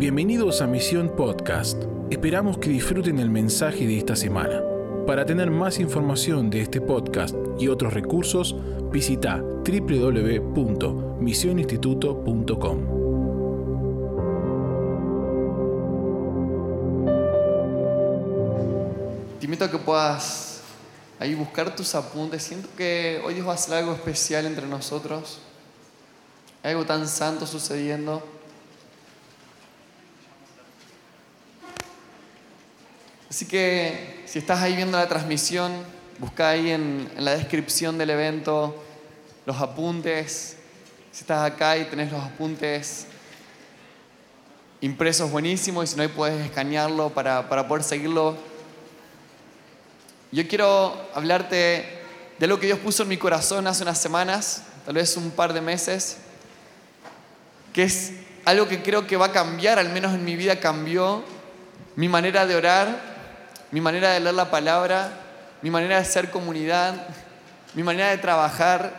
Bienvenidos a Misión Podcast. Esperamos que disfruten el mensaje de esta semana. Para tener más información de este podcast y otros recursos, visita www.misioninstituto.com. Te invito a que puedas ahí buscar tus apuntes. Siento que hoy Dios va a hacer algo especial entre nosotros. Algo tan santo sucediendo. Así que si estás ahí viendo la transmisión, busca ahí en, la descripción del evento los apuntes. Si estás acá y tenés los apuntes impresos buenísimos y si no ahí puedes escanearlo para, para poder seguirlo. Yo quiero hablarte de lo que Dios puso en mi corazón hace unas semanas, tal vez un par de meses, que es algo que creo que va a cambiar, al menos en mi vida cambió mi manera de orar, mi manera de leer la palabra, mi manera de ser comunidad, mi manera de trabajar.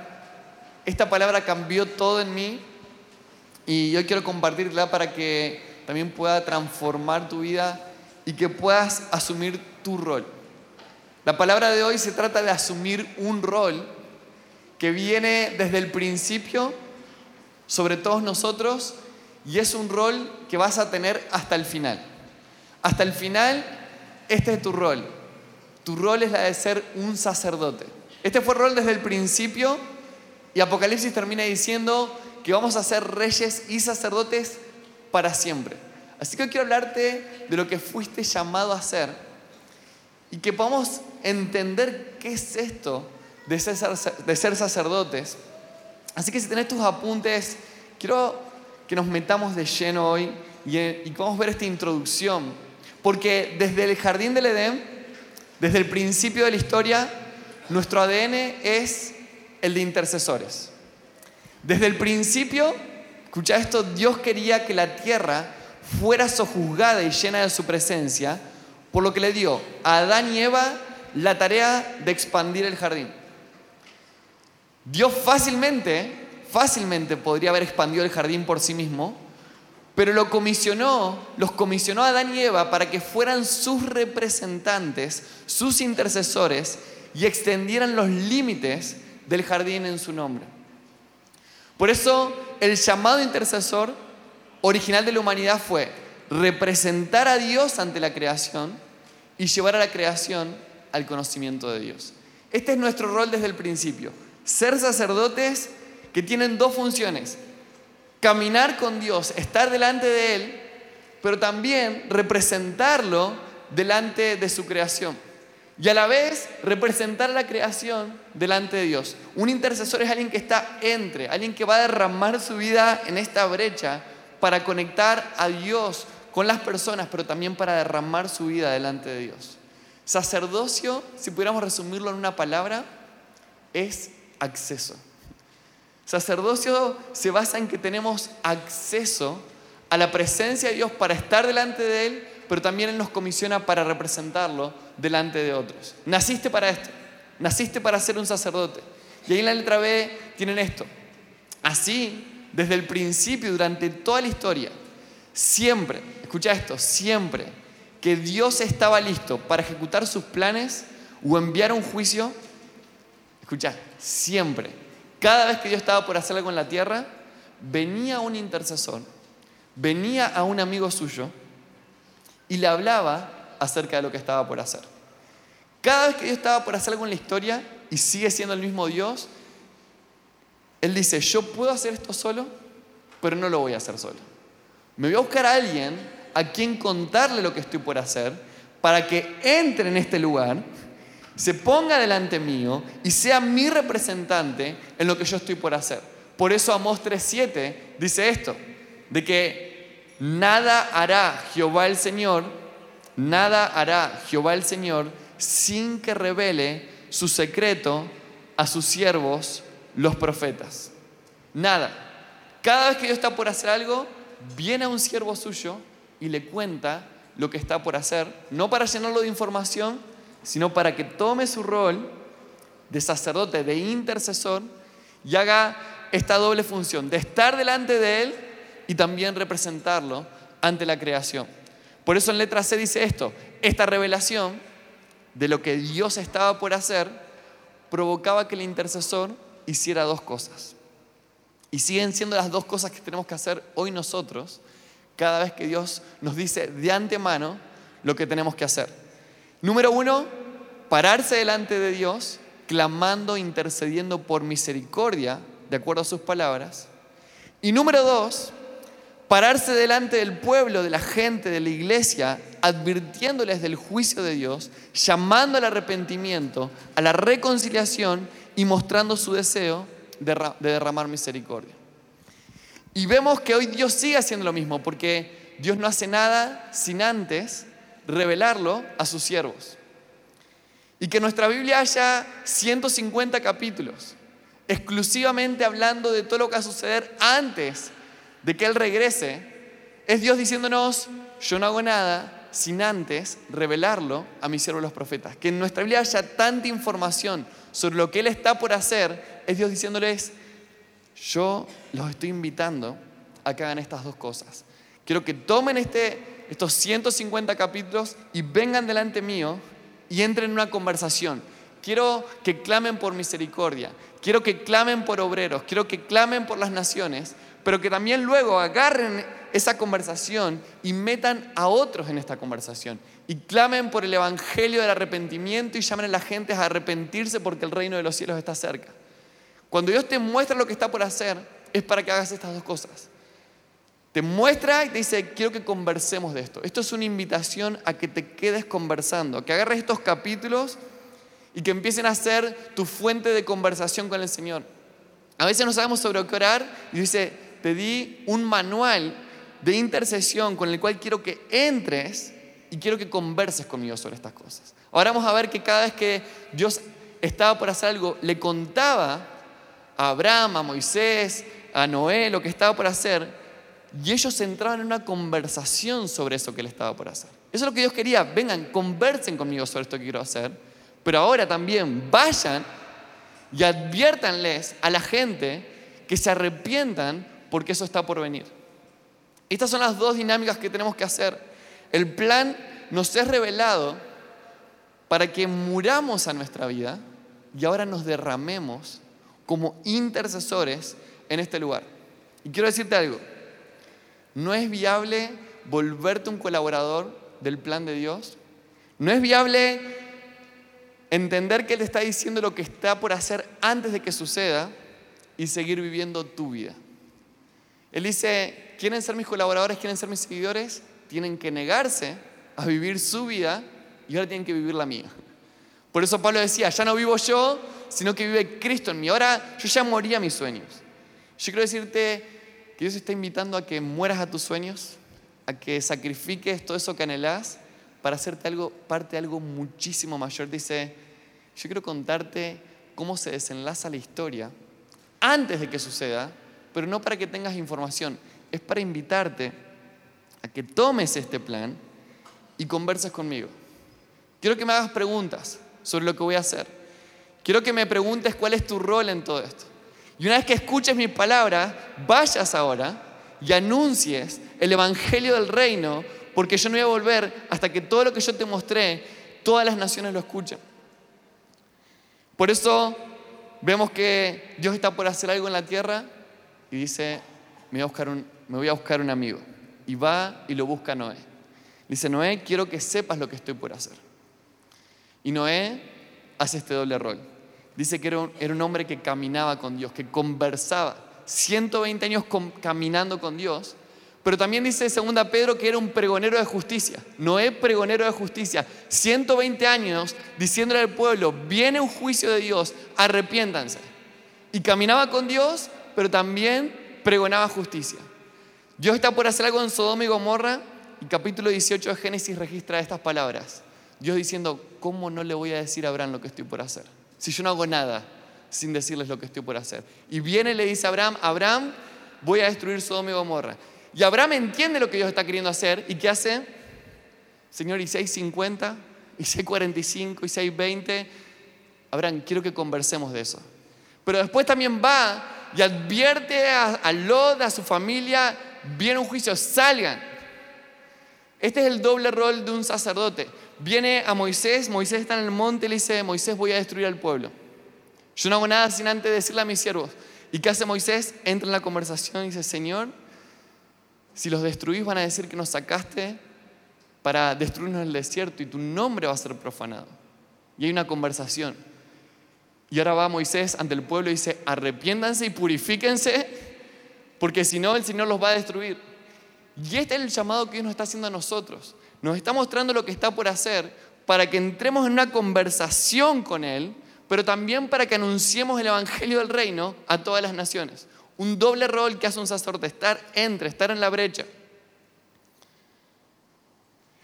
Esta palabra cambió todo en mí y yo quiero compartirla para que también pueda transformar tu vida y que puedas asumir tu rol. La palabra de hoy se trata de asumir un rol que viene desde el principio sobre todos nosotros y es un rol que vas a tener hasta el final. Hasta el final, este es tu rol. Tu rol es la de ser un sacerdote. Este fue el rol desde el principio y Apocalipsis termina diciendo que vamos a ser reyes y sacerdotes para siempre. Así que hoy quiero hablarte de lo que fuiste llamado a ser y que podamos entender qué es esto de ser, sacerdotes. Así que si tenés tus apuntes, quiero que nos metamos de lleno hoy y, y que vamos a ver esta introducción. Porque desde el jardín del Edén, desde el principio de la historia, nuestro ADN es el de intercesores. Desde el principio, escucha esto, Dios quería que la tierra fuera sojuzgada y llena de su presencia, por lo que le dio a Adán y Eva la tarea de expandir el jardín. Dios fácilmente, fácilmente podría haber expandido el jardín por sí mismo, pero lo comisionó, los comisionó a Adán y Eva para que fueran sus representantes, sus intercesores y extendieran los límites del jardín en su nombre. Por eso el llamado intercesor original de la humanidad fue representar a Dios ante la creación y llevar a la creación al conocimiento de Dios. Este es nuestro rol desde el principio. Ser sacerdotes que tienen dos funciones. Caminar con Dios, estar delante de Él, pero también representarlo delante de su creación. Y a la vez representar la creación delante de Dios. Un intercesor es alguien que está entre, alguien que va a derramar su vida en esta brecha para conectar a Dios con las personas, pero también para derramar su vida delante de Dios. Sacerdocio, si pudiéramos resumirlo en una palabra, es acceso. Sacerdocio se basa en que tenemos acceso a la presencia de Dios para estar delante de Él, pero también Él nos comisiona para representarlo delante de otros. Naciste para esto, naciste para ser un sacerdote. Y ahí en la letra B tienen esto. Así, desde el principio, durante toda la historia, siempre, escucha esto, siempre que Dios estaba listo para ejecutar sus planes o enviar un juicio, escucha, siempre, cada vez que Dios estaba por hacer algo en la tierra, venía un intercesor, venía a un amigo suyo y le hablaba acerca de lo que estaba por hacer. Cada vez que Dios estaba por hacer algo en la historia y sigue siendo el mismo Dios, Él dice, yo puedo hacer esto solo, pero no lo voy a hacer solo. Me voy a buscar a alguien a quien contarle lo que estoy por hacer para que entre en este lugar, se ponga delante mío y sea mi representante en lo que yo estoy por hacer. Por eso Amós 3.7 dice esto, de que nada hará Jehová el Señor, nada hará Jehová el Señor sin que revele su secreto a sus siervos, los profetas. Nada. Cada vez que Dios está por hacer algo, viene a un siervo suyo y le cuenta lo que está por hacer, no para llenarlo de información, sino para que tome su rol de sacerdote, de intercesor, y haga esta doble función, de estar delante de Él y también representarlo ante la creación. Por eso en letra C dice esto, esta revelación de lo que Dios estaba por hacer provocaba que el intercesor hiciera dos cosas. Y siguen siendo las dos cosas que tenemos que hacer hoy nosotros cada vez que Dios nos dice de antemano lo que tenemos que hacer. Número uno, pararse delante de Dios, clamando, intercediendo por misericordia, de acuerdo a sus palabras. Y número dos, pararse delante del pueblo, de la gente, de la iglesia, advirtiéndoles del juicio de Dios, llamando al arrepentimiento, a la reconciliación y mostrando su deseo de derramar misericordia. Y vemos que hoy Dios sigue haciendo lo mismo, porque Dios no hace nada sin antes revelarlo a sus siervos. Y que nuestra Biblia haya 150 capítulos exclusivamente hablando de todo lo que va a suceder antes de que Él regrese, es Dios diciéndonos, yo no hago nada sin antes revelarlo a mis siervos los profetas. Que en nuestra Biblia haya tanta información sobre lo que Él está por hacer, es Dios diciéndoles, yo los estoy invitando a que hagan estas dos cosas. Quiero que tomen este, estos 150 capítulos y vengan delante mío y entren en una conversación. Quiero que clamen por misericordia. Quiero que clamen por obreros. Quiero que clamen por las naciones pero que también luego agarren esa conversación y metan a otros en esta conversación y clamen por el evangelio del arrepentimiento y llamen a la gente a arrepentirse porque el reino de los cielos está cerca. Cuando Dios te muestra lo que está por hacer, es para que hagas estas dos cosas. Te muestra y te dice, quiero que conversemos de esto. Esto es una invitación a que te quedes conversando, que agarres estos capítulos y que empiecen a ser tu fuente de conversación con el Señor. A veces no sabemos sobre qué orar y dice, te di un manual de intercesión con el cual quiero que entres y quiero que converses conmigo sobre estas cosas. Ahora vamos a ver que cada vez que Dios estaba por hacer algo, le contaba a Abraham, a Moisés, a Noé lo que estaba por hacer, y ellos entraban en una conversación sobre eso que él estaba por hacer. Eso es lo que Dios quería, vengan, conversen conmigo sobre esto que quiero hacer, pero ahora también vayan y adviértanles a la gente que se arrepientan porque eso está por venir. Estas son las dos dinámicas que tenemos que hacer. El plan nos es revelado para que muramos a nuestra vida y ahora nos derramemos como intercesores en este lugar. Y quiero decirte algo, no es viable volverte un colaborador del plan de Dios, no es viable entender que Él está diciendo lo que está por hacer antes de que suceda y seguir viviendo tu vida. Él dice, ¿quieren ser mis colaboradores? ¿Quieren ser mis seguidores? Tienen que negarse a vivir su vida y ahora tienen que vivir la mía. Por eso Pablo decía, ya no vivo yo, sino que vive Cristo en mí. Ahora yo ya moría mis sueños. Yo quiero decirte que Dios está invitando a que mueras a tus sueños, a que sacrifiques todo eso que anhelás para hacerte algo, parte de algo muchísimo mayor. Dice, yo quiero contarte cómo se desenlaza la historia antes de que suceda pero no para que tengas información, es para invitarte a que tomes este plan y converses conmigo. Quiero que me hagas preguntas sobre lo que voy a hacer. Quiero que me preguntes cuál es tu rol en todo esto. Y una vez que escuches mis palabras, vayas ahora y anuncies el Evangelio del Reino, porque yo no voy a volver hasta que todo lo que yo te mostré, todas las naciones lo escuchen. Por eso vemos que Dios está por hacer algo en la tierra y dice, me voy a buscar un, me voy a buscar un amigo. Y va y lo busca Noé. Dice, Noé, quiero que sepas lo que estoy por hacer. Y Noé hace este doble rol. Dice que era un, hombre que caminaba con Dios, que conversaba. 120 años caminando con Dios. Pero también dice segunda Pedro que era un pregonero de justicia. Noé pregonero de justicia. 120 años diciéndole al pueblo, viene un juicio de Dios, arrepiéntanse. Y caminaba con Dios pero también pregonaba justicia. Dios está por hacer algo en Sodoma y Gomorra y capítulo 18 de Génesis registra estas palabras. Dios diciendo, ¿cómo no le voy a decir a Abraham lo que estoy por hacer? Si yo no hago nada sin decirles lo que estoy por hacer. Y viene y le dice a Abraham, Abraham, voy a destruir Sodoma y Gomorra. Y Abraham entiende lo que Dios está queriendo hacer y ¿qué hace? Señor, y 6.50, y 6.45, y 6.20. Abraham, quiero que conversemos de eso. Pero después también va y advierte a, a Lot, a su familia, viene un juicio, salgan. Este es el doble rol de un sacerdote. Viene a Moisés, Moisés está en el monte y le dice, Moisés voy a destruir al pueblo. Yo no hago nada sin antes decirle a mis siervos. ¿Y qué hace Moisés? Entra en la conversación y dice, Señor, si los destruís van a decir que nos sacaste para destruirnos el desierto y tu nombre va a ser profanado. Y hay una conversación. Y ahora va Moisés ante el pueblo y dice, arrepiéndanse y purifíquense, porque si no el Señor los va a destruir. Y este es el llamado que Dios nos está haciendo a nosotros. Nos está mostrando lo que está por hacer para que entremos en una conversación con Él, pero también para que anunciemos el Evangelio del Reino a todas las naciones. Un doble rol que hace un sacerdote, estar entre, estar en la brecha.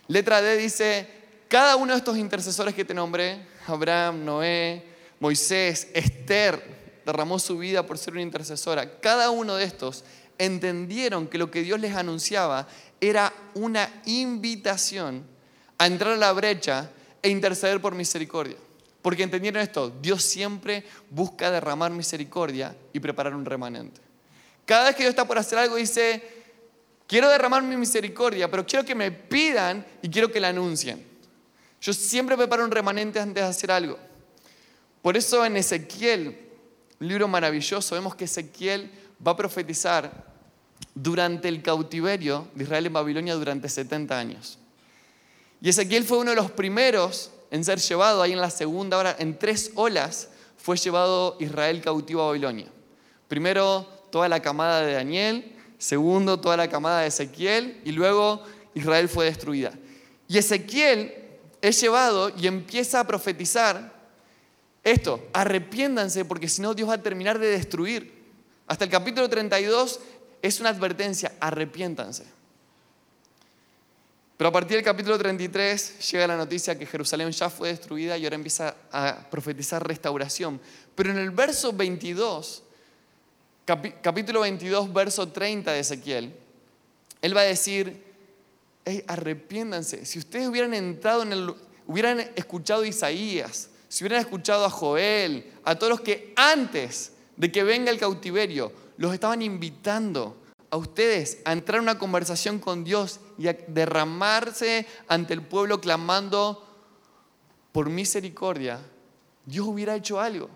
Letra D dice, cada uno de estos intercesores que te nombré, Abraham, Noé, Moisés, Esther, derramó su vida por ser una intercesora. Cada uno de estos entendieron que lo que Dios les anunciaba era una invitación a entrar a la brecha e interceder por misericordia. Porque entendieron esto, Dios siempre busca derramar misericordia y preparar un remanente. Cada vez que Dios está por hacer algo dice, quiero derramar mi misericordia, pero quiero que me pidan y quiero que la anuncien. Yo siempre preparo un remanente antes de hacer algo. Por eso en Ezequiel, libro maravilloso, vemos que Ezequiel va a profetizar durante el cautiverio de Israel en Babilonia durante 70 años. Y Ezequiel fue uno de los primeros en ser llevado ahí en la segunda hora, en tres olas fue llevado Israel cautivo a Babilonia. Primero toda la camada de Daniel, segundo toda la camada de Ezequiel y luego Israel fue destruida. Y Ezequiel es llevado y empieza a profetizar esto, arrepiéndanse porque si no Dios va a terminar de destruir. Hasta el capítulo 32 es una advertencia, arrepiéntanse. Pero a partir del capítulo 33 llega la noticia que Jerusalén ya fue destruida y ahora empieza a profetizar restauración. Pero en el verso 22, capítulo 22, verso 30 de Ezequiel, él va a decir, hey. Si ustedes hubieran entrado en el, hubieran escuchado a Isaías, si hubieran escuchado a Joel, a todos los que antes de que venga el cautiverio los estaban invitando a ustedes a entrar en una conversación con Dios y a derramarse ante el pueblo clamando por misericordia, Dios hubiera hecho algo.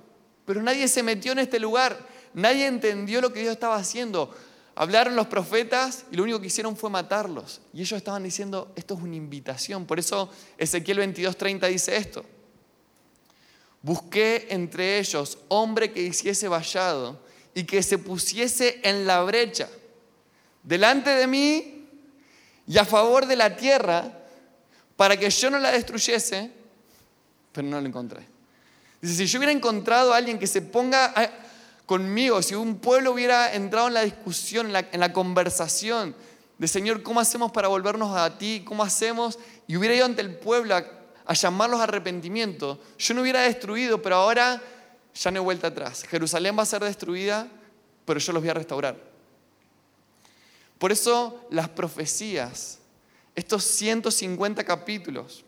Pero nadie se metió en este lugar, nadie entendió lo que Dios estaba haciendo. Hablaron los profetas y lo único que hicieron fue matarlos. Y ellos estaban diciendo, esto es una invitación. Por eso Ezequiel 22:30 dice esto. Busqué entre ellos hombre que hiciese vallado y que se pusiese en la brecha delante de mí y a favor de la tierra para que yo no la destruyese, pero no lo encontré. Dice, si yo hubiera encontrado a alguien que se ponga conmigo, si un pueblo hubiera entrado en la discusión, en la, en la conversación de Señor, ¿cómo hacemos para volvernos a ti? ¿Cómo hacemos? Y hubiera ido ante el pueblo a, a llamarlos a arrepentimiento, yo no hubiera destruido, pero ahora ya no hay vuelta atrás. Jerusalén va a ser destruida, pero yo los voy a restaurar. Por eso las profecías, estos 150 capítulos,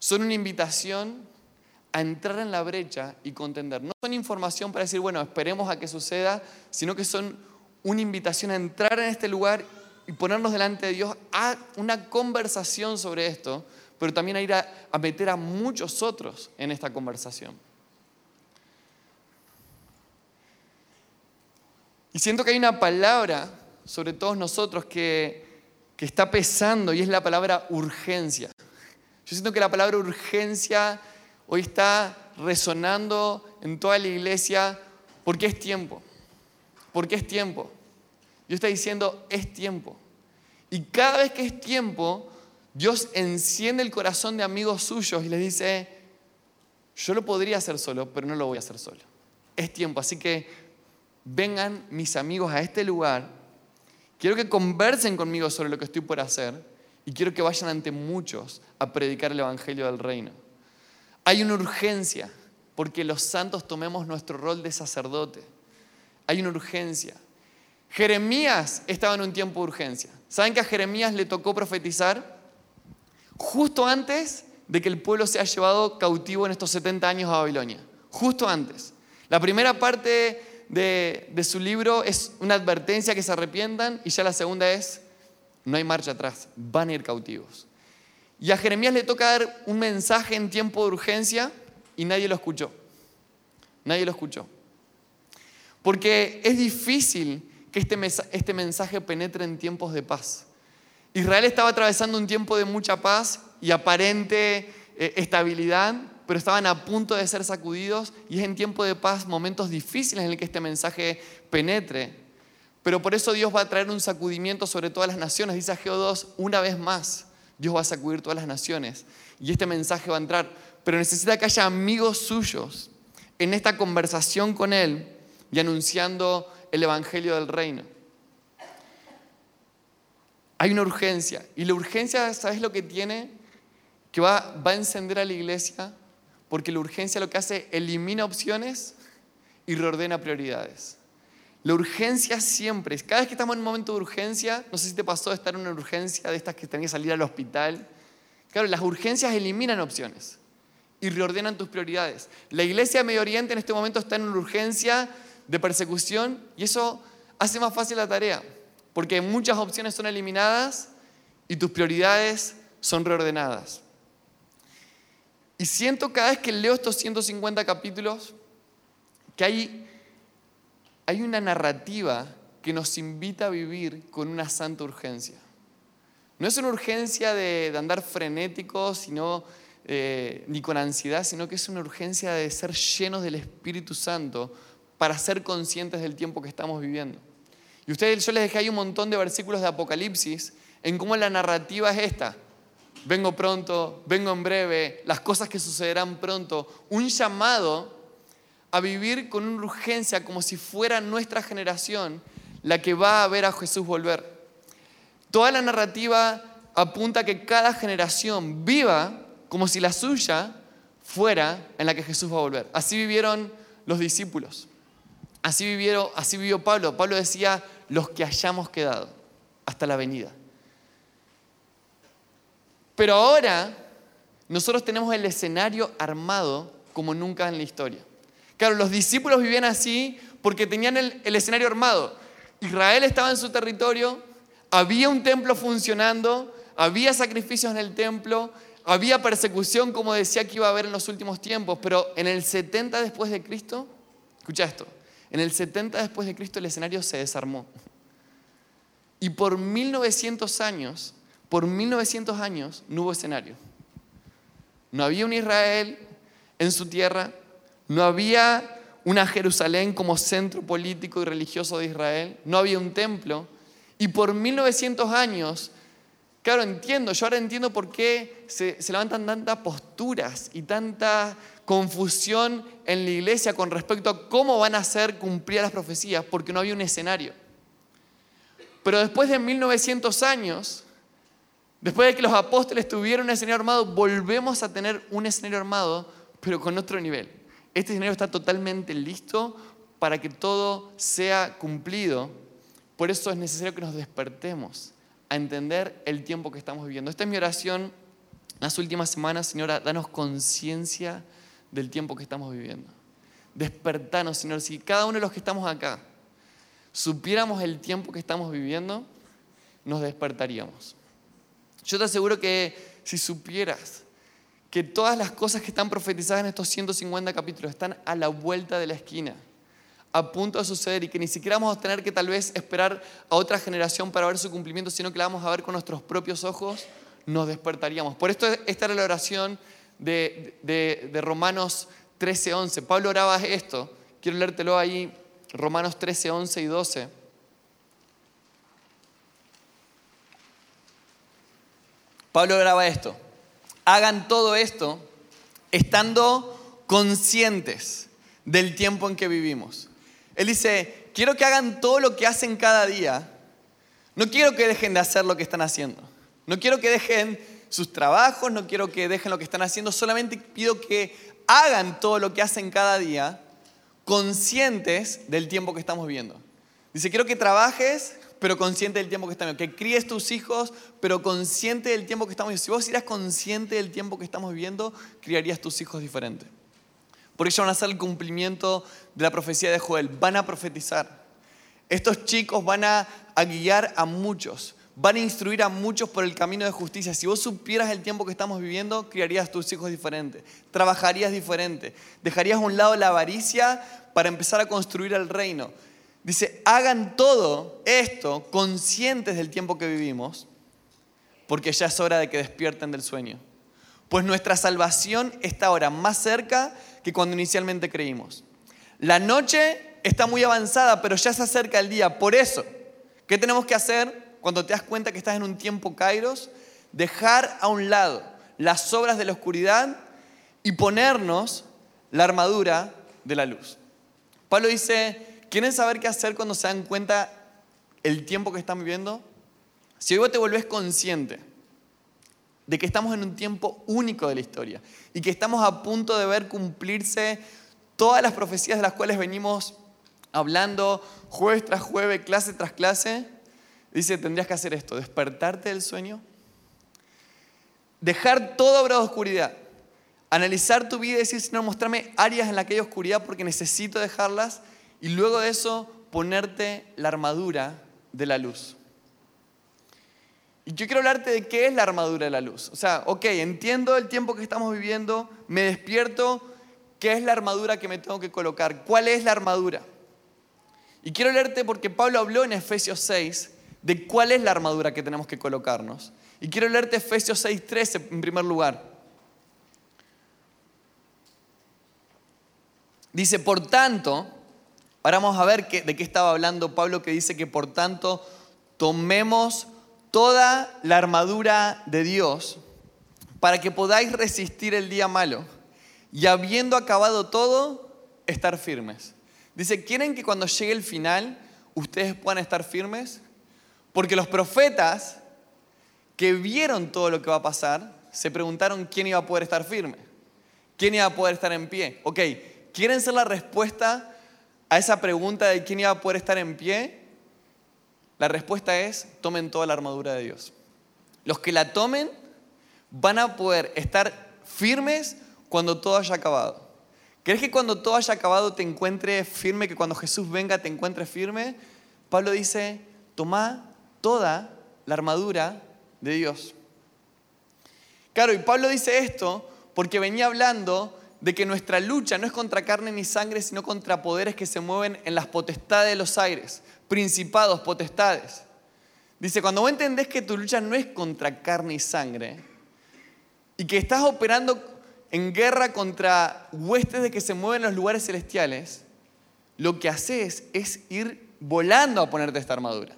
son una invitación a entrar en la brecha y contender. No son información para decir, bueno, esperemos a que suceda, sino que son una invitación a entrar en este lugar y ponernos delante de Dios a una conversación sobre esto, pero también a ir a, a meter a muchos otros en esta conversación. Y siento que hay una palabra sobre todos nosotros que, que está pesando y es la palabra urgencia. Yo siento que la palabra urgencia hoy está resonando en toda la iglesia porque es tiempo. Porque es tiempo. Dios está diciendo, es tiempo. Y cada vez que es tiempo, Dios enciende el corazón de amigos suyos y les dice, yo lo podría hacer solo, pero no lo voy a hacer solo. Es tiempo, así que vengan mis amigos a este lugar, quiero que conversen conmigo sobre lo que estoy por hacer y quiero que vayan ante muchos a predicar el Evangelio del Reino. Hay una urgencia porque los santos tomemos nuestro rol de sacerdote. Hay una urgencia. Jeremías estaba en un tiempo de urgencia. ¿Saben que a Jeremías le tocó profetizar justo antes de que el pueblo sea llevado cautivo en estos 70 años a Babilonia? Justo antes. La primera parte de, su libro es una advertencia que se arrepientan y ya la segunda es, no hay marcha atrás, van a ir cautivos. Y a Jeremías le toca dar un mensaje en tiempo de urgencia y nadie lo escuchó. Nadie lo escuchó. Porque es difícil que este, este mensaje penetre en tiempos de paz. Israel estaba atravesando un tiempo de mucha paz y aparente eh, estabilidad, pero estaban a punto de ser sacudidos y es en tiempo de paz momentos difíciles en el que este mensaje penetre. Pero por eso Dios va a traer un sacudimiento sobre todas las naciones. Dice Ageo 2, una vez más, Dios va a sacudir todas las naciones y este mensaje va a entrar. Pero necesita que haya amigos suyos en esta conversación con Él y anunciando el Evangelio del Reino. Hay una urgencia y la urgencia, ¿sabes lo que tiene? Que va, va a encender a la iglesia porque la urgencia lo que hace, elimina opciones y reordena prioridades. La urgencia siempre, cada vez que estamos en un momento de urgencia, no sé si te pasó de estar en una urgencia de estas que tenés que salir al hospital. Claro, las urgencias eliminan opciones y reordenan tus prioridades. La iglesia de Medio Oriente en este momento está en una urgencia de persecución y eso hace más fácil la tarea, porque muchas opciones son eliminadas y tus prioridades son reordenadas. Y siento cada vez que leo estos 150 capítulos que hay, hay una narrativa que nos invita a vivir con una santa urgencia. No es una urgencia de, andar frenéticos, sino eh, ni con ansiedad, sino que es una urgencia de ser llenos del Espíritu Santo para ser conscientes del tiempo que estamos viviendo. Y ustedes, yo les dejé ahí un montón de versículos de Apocalipsis en cómo la narrativa es esta. Vengo pronto, vengo en breve, las cosas que sucederán pronto. Un llamado a vivir con una urgencia como si fuera nuestra generación la que va a ver a Jesús volver. Toda la narrativa apunta a que cada generación viva como si la suya fuera en la que Jesús va a volver. Así vivieron los discípulos. Así, así vivió Pablo. Pablo decía, los que hayamos quedado hasta la venida. Pero ahora nosotros tenemos el escenario armado como nunca en la historia. Claro, los discípulos vivían así porque tenían el, el escenario armado. Israel estaba en su territorio, había un templo funcionando, había sacrificios en el templo, había persecución como decía que iba a haber en los últimos tiempos, pero en el 70 después de Cristo, escucha esto, en el 70 después de Cristo el escenario se desarmó. Y por 1900 años, por 1900 años no hubo escenario. No había un Israel en su tierra, no había una Jerusalén como centro político y religioso de Israel, no había un templo. Y por 1900 años, claro, entiendo, yo ahora entiendo por qué se, levantan tantas posturas y tanta confusión en la iglesia con respecto a cómo van a ser cumplidas las profecías, porque no había un escenario. Pero después de 1900 años, después de que los apóstoles tuvieron un escenario armado, volvemos a tener un escenario armado, pero con otro nivel. Este escenario está totalmente listo para que todo sea cumplido. Por eso es necesario que nos despertemos a entender el tiempo que estamos viviendo. Esta es mi oración las últimas semanas, Señora, danos conciencia del tiempo que estamos viviendo. Despertanos, Señor. Si cada uno de los que estamos acá supiéramos el tiempo que estamos viviendo, nos despertaríamos. Yo te aseguro que si supieras que todas las cosas que están profetizadas en estos 150 capítulos están a la vuelta de la esquina, a punto de suceder y que ni siquiera vamos a tener que tal vez esperar a otra generación para ver su cumplimiento, sino que la vamos a ver con nuestros propios ojos, nos despertaríamos. Por esto esta era la oración de, de, Romanos 13, 11. Pablo oraba esto. Quiero leértelo ahí, Romanos 13, 11 y 12. Pablo oraba esto. Hagan todo esto estando conscientes del tiempo en que vivimos. Él dice, quiero que hagan todo lo que hacen cada día. No quiero que dejen de hacer lo que están haciendo. No quiero que dejen sus trabajos, no quiero que dejen lo que están haciendo, solamente pido que hagan todo lo que hacen cada día conscientes del tiempo que estamos viviendo. Dice, quiero que trabajes, pero consciente del tiempo que estamos viviendo. Que críes tus hijos, pero consciente del tiempo que estamos viviendo. Si vos eras consciente del tiempo que estamos viviendo, criarías tus hijos diferente. Por ello van a hacer el cumplimiento de la profecía de Joel. Van a profetizar. Estos chicos van a, a guiar a muchos van a instruir a muchos por el camino de justicia. Si vos supieras el tiempo que estamos viviendo, criarías tus hijos diferente, trabajarías diferente, dejarías a un lado la avaricia para empezar a construir el reino. Dice, hagan todo esto conscientes del tiempo que vivimos, porque ya es hora de que despierten del sueño. Pues nuestra salvación está ahora más cerca que cuando inicialmente creímos. La noche está muy avanzada, pero ya se acerca el día. Por eso, ¿qué tenemos que hacer? cuando te das cuenta que estás en un tiempo kairos, dejar a un lado las obras de la oscuridad y ponernos la armadura de la luz. Pablo dice, ¿quieren saber qué hacer cuando se dan cuenta el tiempo que están viviendo? Si hoy te volvés consciente de que estamos en un tiempo único de la historia y que estamos a punto de ver cumplirse todas las profecías de las cuales venimos hablando jueves tras jueves, clase tras clase, Dice, tendrías que hacer esto, despertarte del sueño, dejar toda obra de oscuridad, analizar tu vida y decir, Señor, mostrarme áreas en las que hay oscuridad porque necesito dejarlas y luego de eso ponerte la armadura de la luz. Y yo quiero hablarte de qué es la armadura de la luz. O sea, ok, entiendo el tiempo que estamos viviendo, me despierto, ¿qué es la armadura que me tengo que colocar? ¿Cuál es la armadura? Y quiero leerte porque Pablo habló en Efesios 6 de cuál es la armadura que tenemos que colocarnos. Y quiero leerte Efesios 6:13 en primer lugar. Dice, por tanto, ahora vamos a ver de qué estaba hablando Pablo que dice que por tanto tomemos toda la armadura de Dios para que podáis resistir el día malo y habiendo acabado todo, estar firmes. Dice, ¿quieren que cuando llegue el final ustedes puedan estar firmes? Porque los profetas que vieron todo lo que va a pasar, se preguntaron quién iba a poder estar firme, quién iba a poder estar en pie. Ok, ¿quieren ser la respuesta a esa pregunta de quién iba a poder estar en pie? La respuesta es, tomen toda la armadura de Dios. Los que la tomen van a poder estar firmes cuando todo haya acabado. ¿Crees que cuando todo haya acabado te encuentres firme, que cuando Jesús venga te encuentres firme? Pablo dice, toma toda la armadura de Dios. Claro, y Pablo dice esto porque venía hablando de que nuestra lucha no es contra carne ni sangre, sino contra poderes que se mueven en las potestades de los aires, principados, potestades. Dice, cuando vos entendés que tu lucha no es contra carne y sangre, y que estás operando en guerra contra huestes de que se mueven en los lugares celestiales, lo que haces es ir volando a ponerte esta armadura.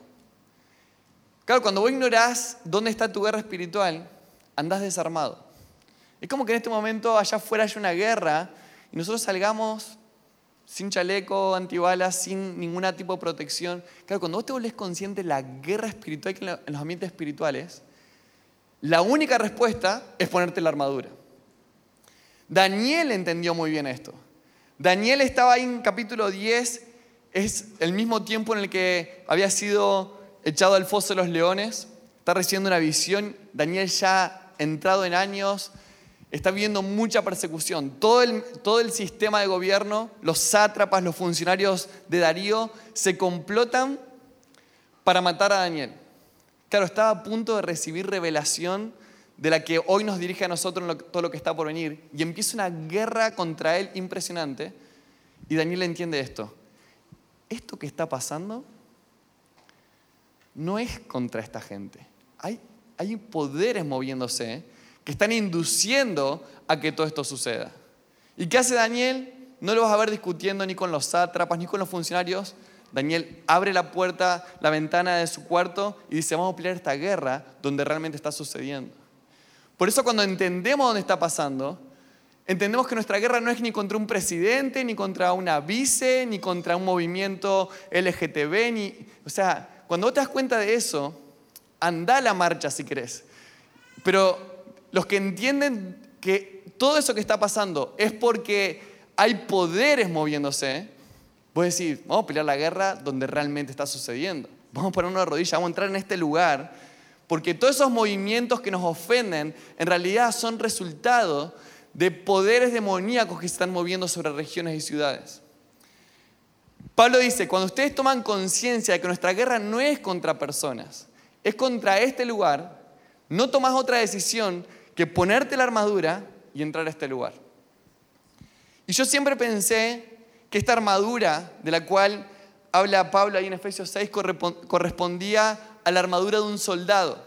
Claro, cuando vos ignorás dónde está tu guerra espiritual, andás desarmado. Es como que en este momento allá afuera hay una guerra y nosotros salgamos sin chaleco, antibalas, sin ningún tipo de protección. Claro, cuando vos te volvés consciente de la guerra espiritual en los ambientes espirituales, la única respuesta es ponerte la armadura. Daniel entendió muy bien esto. Daniel estaba ahí en capítulo 10, es el mismo tiempo en el que había sido echado al foso de los leones, está recibiendo una visión, Daniel ya entrado en años, está viendo mucha persecución. Todo el, todo el sistema de gobierno, los sátrapas, los funcionarios de Darío, se complotan para matar a Daniel. Claro, estaba a punto de recibir revelación de la que hoy nos dirige a nosotros todo lo que está por venir. Y empieza una guerra contra él impresionante. Y Daniel entiende esto. Esto que está pasando no es contra esta gente. Hay, hay poderes moviéndose están induciendo a que todo esto suceda. ¿Y qué hace Daniel? No lo vas a ver discutiendo ni con los sátrapas ni con los funcionarios. Daniel abre la puerta, la ventana de su cuarto y dice, vamos a pelear esta guerra donde realmente está sucediendo. Por eso cuando entendemos dónde está pasando, entendemos que nuestra guerra no es ni contra un presidente, ni contra una vice, ni contra un movimiento LGTB, ni, o sea, cuando vos te das cuenta de eso, anda a la marcha si querés. Pero los que entienden que todo eso que está pasando es porque hay poderes moviéndose, vos decís, vamos a pelear la guerra donde realmente está sucediendo. Vamos a poner una rodilla, vamos a entrar en este lugar, porque todos esos movimientos que nos ofenden en realidad son resultado de poderes demoníacos que se están moviendo sobre regiones y ciudades. Pablo dice, cuando ustedes toman conciencia de que nuestra guerra no es contra personas, es contra este lugar, no tomas otra decisión que ponerte la armadura y entrar a este lugar. Y yo siempre pensé que esta armadura de la cual habla Pablo ahí en Efesios 6 correspondía a la armadura de un soldado.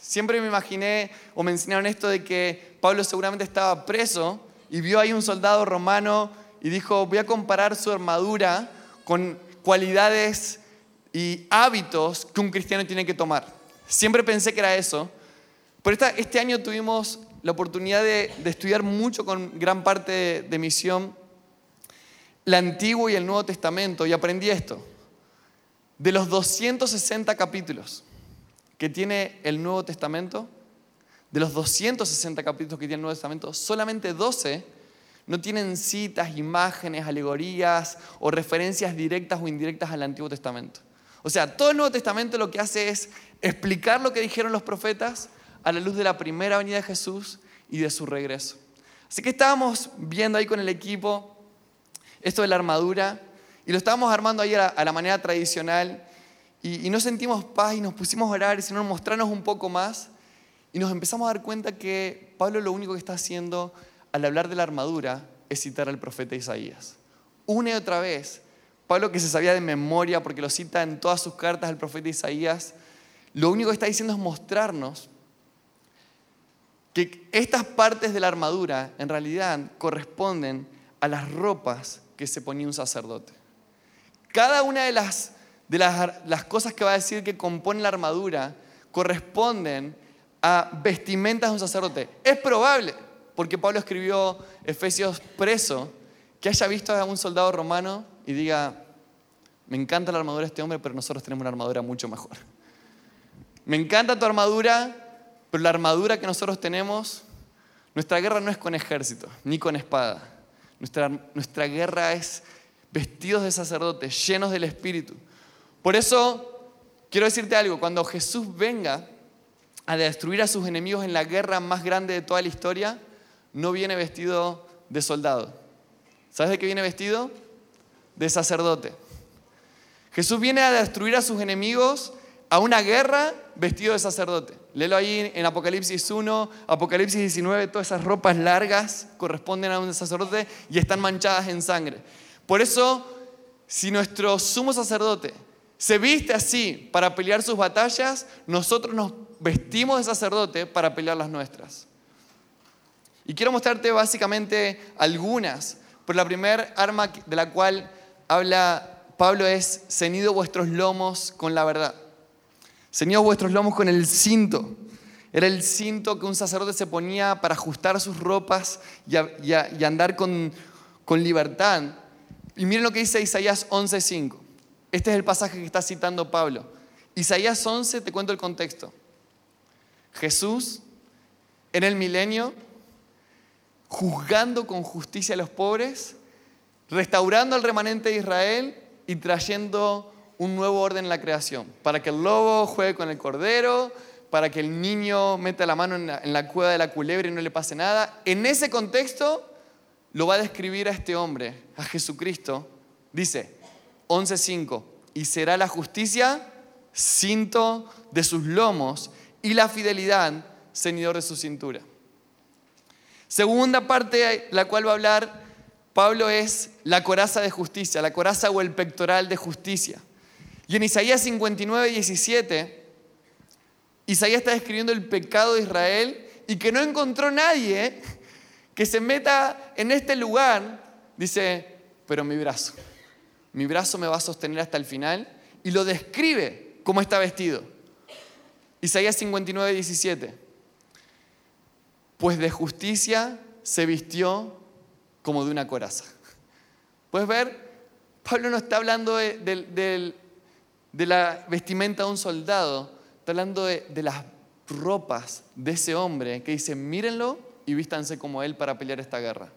Siempre me imaginé o me enseñaron esto de que Pablo seguramente estaba preso y vio ahí un soldado romano y dijo, voy a comparar su armadura con cualidades y hábitos que un cristiano tiene que tomar. Siempre pensé que era eso. Pero este año tuvimos la oportunidad de, estudiar mucho con gran parte de, de misión el Antiguo y el Nuevo Testamento y aprendí esto. De los 260 capítulos que tiene el Nuevo Testamento, de los 260 capítulos que tiene el Nuevo Testamento, solamente 12 no tienen citas, imágenes, alegorías o referencias directas o indirectas al Antiguo Testamento. O sea, todo el Nuevo Testamento lo que hace es explicar lo que dijeron los profetas a la luz de la primera venida de Jesús y de su regreso. Así que estábamos viendo ahí con el equipo esto de la armadura y lo estábamos armando ahí a la, manera tradicional y, y, no sentimos paz y nos pusimos a orar sino mostrarnos un poco más y nos empezamos a dar cuenta que Pablo lo único que está haciendo al hablar de la armadura es citar al profeta Isaías. Una y otra vez, Pablo que se sabía de memoria porque lo cita en todas sus cartas al profeta Isaías, lo único que está diciendo es mostrarnos que estas partes de la armadura en realidad corresponden a las ropas que se ponía un sacerdote. Cada una de las, de las, cosas que va a decir que componen la armadura corresponden a vestimentas de un sacerdote. Es probable, porque Pablo escribió Efesios preso, que haya visto a un soldado romano y diga, me encanta la armadura de este hombre, pero nosotros tenemos una armadura mucho mejor. Me encanta tu armadura, pero la armadura que nosotros tenemos, nuestra guerra no es con ejército, ni con espada. Nuestra, nuestra guerra es vestidos de sacerdotes, llenos del Espíritu. Por eso, quiero decirte algo, cuando Jesús venga a destruir a sus enemigos en la guerra más grande de toda la historia, no viene vestido de soldado. ¿Sabes de qué viene vestido? De sacerdote. Jesús viene a destruir a sus enemigos a una guerra vestido de sacerdote. Léelo ahí en Apocalipsis 1, Apocalipsis 19, todas esas ropas largas corresponden a un sacerdote y están manchadas en sangre. Por eso, si nuestro sumo sacerdote se viste así para pelear sus batallas, nosotros nos vestimos de sacerdote para pelear las nuestras. Y quiero mostrarte básicamente algunas, pero la primera arma de la cual habla Pablo es ceñido vuestros lomos con la verdad. Ceñido vuestros lomos con el cinto. Era el cinto que un sacerdote se ponía para ajustar sus ropas y, andar con, con libertad. Y miren lo que dice Isaías 11:5. Este es el pasaje que está citando Pablo. Isaías 11, te cuento el contexto. Jesús en el milenio juzgando con justicia a los pobres, restaurando al remanente de Israel y trayendo un nuevo orden en la creación, para que el lobo juegue con el cordero, para que el niño meta la mano en la, cueva de la culebra y no le pase nada. En ese contexto lo va a describir a este hombre, a Jesucristo. Dice 11.5, y será la justicia cinto de sus lomos y la fidelidad ceñidor de su cintura. Segunda parte, la cual va a hablar Pablo, es la coraza de justicia, la coraza o el pectoral de justicia. Y en Isaías 59, 17, Isaías está describiendo el pecado de Israel y que no encontró nadie que se meta en este lugar. Dice, pero mi brazo, mi brazo me va a sostener hasta el final y lo describe como está vestido. Isaías 59, 17 pues de justicia se vistió como de una coraza. Puedes ver, Pablo no está hablando de, la vestimenta de un soldado, está hablando de, las ropas de ese hombre que dice, mírenlo y vístanse como él para pelear esta guerra.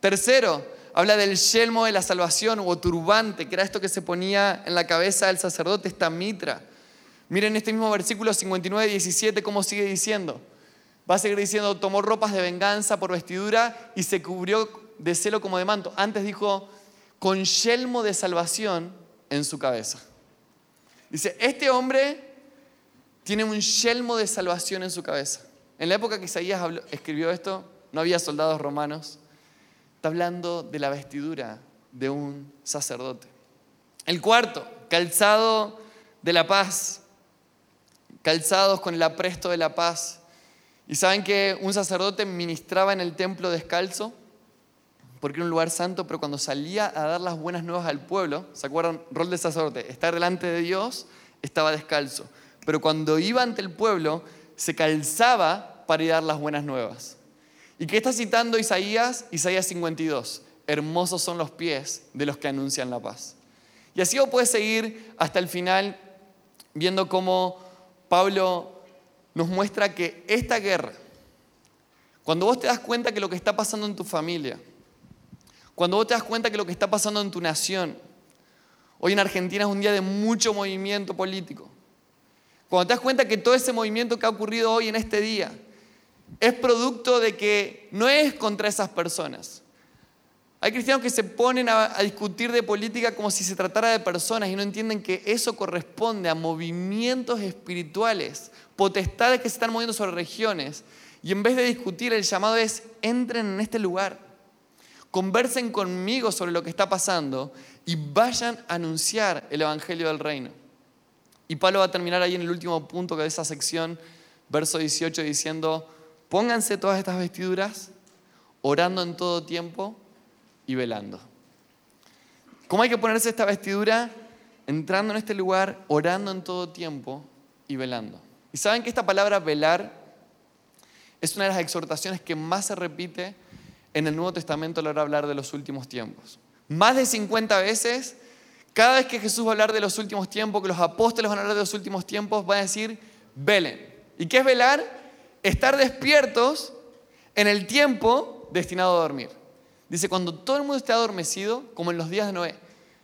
Tercero, habla del yelmo de la salvación o turbante, que era esto que se ponía en la cabeza del sacerdote, esta mitra. Miren este mismo versículo 59, 17, cómo sigue diciendo. Va a seguir diciendo, tomó ropas de venganza por vestidura y se cubrió de celo como de manto. Antes dijo, con yelmo de salvación en su cabeza. Dice, este hombre tiene un yelmo de salvación en su cabeza. En la época que Isaías escribió esto, no había soldados romanos. Está hablando de la vestidura de un sacerdote. El cuarto, calzado de la paz, calzados con el apresto de la paz. Y saben que un sacerdote ministraba en el templo descalzo, porque era un lugar santo, pero cuando salía a dar las buenas nuevas al pueblo, ¿se acuerdan? Rol de sacerdote, estar delante de Dios, estaba descalzo. Pero cuando iba ante el pueblo, se calzaba para ir a dar las buenas nuevas. ¿Y qué está citando Isaías? Isaías 52. Hermosos son los pies de los que anuncian la paz. Y así vos puedes seguir hasta el final viendo cómo Pablo nos muestra que esta guerra, cuando vos te das cuenta que lo que está pasando en tu familia, cuando vos te das cuenta que lo que está pasando en tu nación, hoy en Argentina es un día de mucho movimiento político, cuando te das cuenta que todo ese movimiento que ha ocurrido hoy en este día es producto de que no es contra esas personas, hay cristianos que se ponen a, discutir de política como si se tratara de personas y no entienden que eso corresponde a movimientos espirituales, potestades que se están moviendo sobre regiones. Y en vez de discutir, el llamado es, entren en este lugar, conversen conmigo sobre lo que está pasando y vayan a anunciar el Evangelio del Reino. Y Pablo va a terminar ahí en el último punto de esa sección, verso 18, diciendo, pónganse todas estas vestiduras, orando en todo tiempo y velando. ¿Cómo hay que ponerse esta vestidura? Entrando en este lugar, orando en todo tiempo y velando. Y saben que esta palabra velar es una de las exhortaciones que más se repite en el Nuevo Testamento a la hablar de los últimos tiempos. Más de 50 veces, cada vez que Jesús va a hablar de los últimos tiempos, que los apóstoles van a hablar de los últimos tiempos, va a decir, velen. ¿Y qué es velar? Estar despiertos en el tiempo destinado a dormir. Dice, cuando todo el mundo esté adormecido, como en los días de Noé.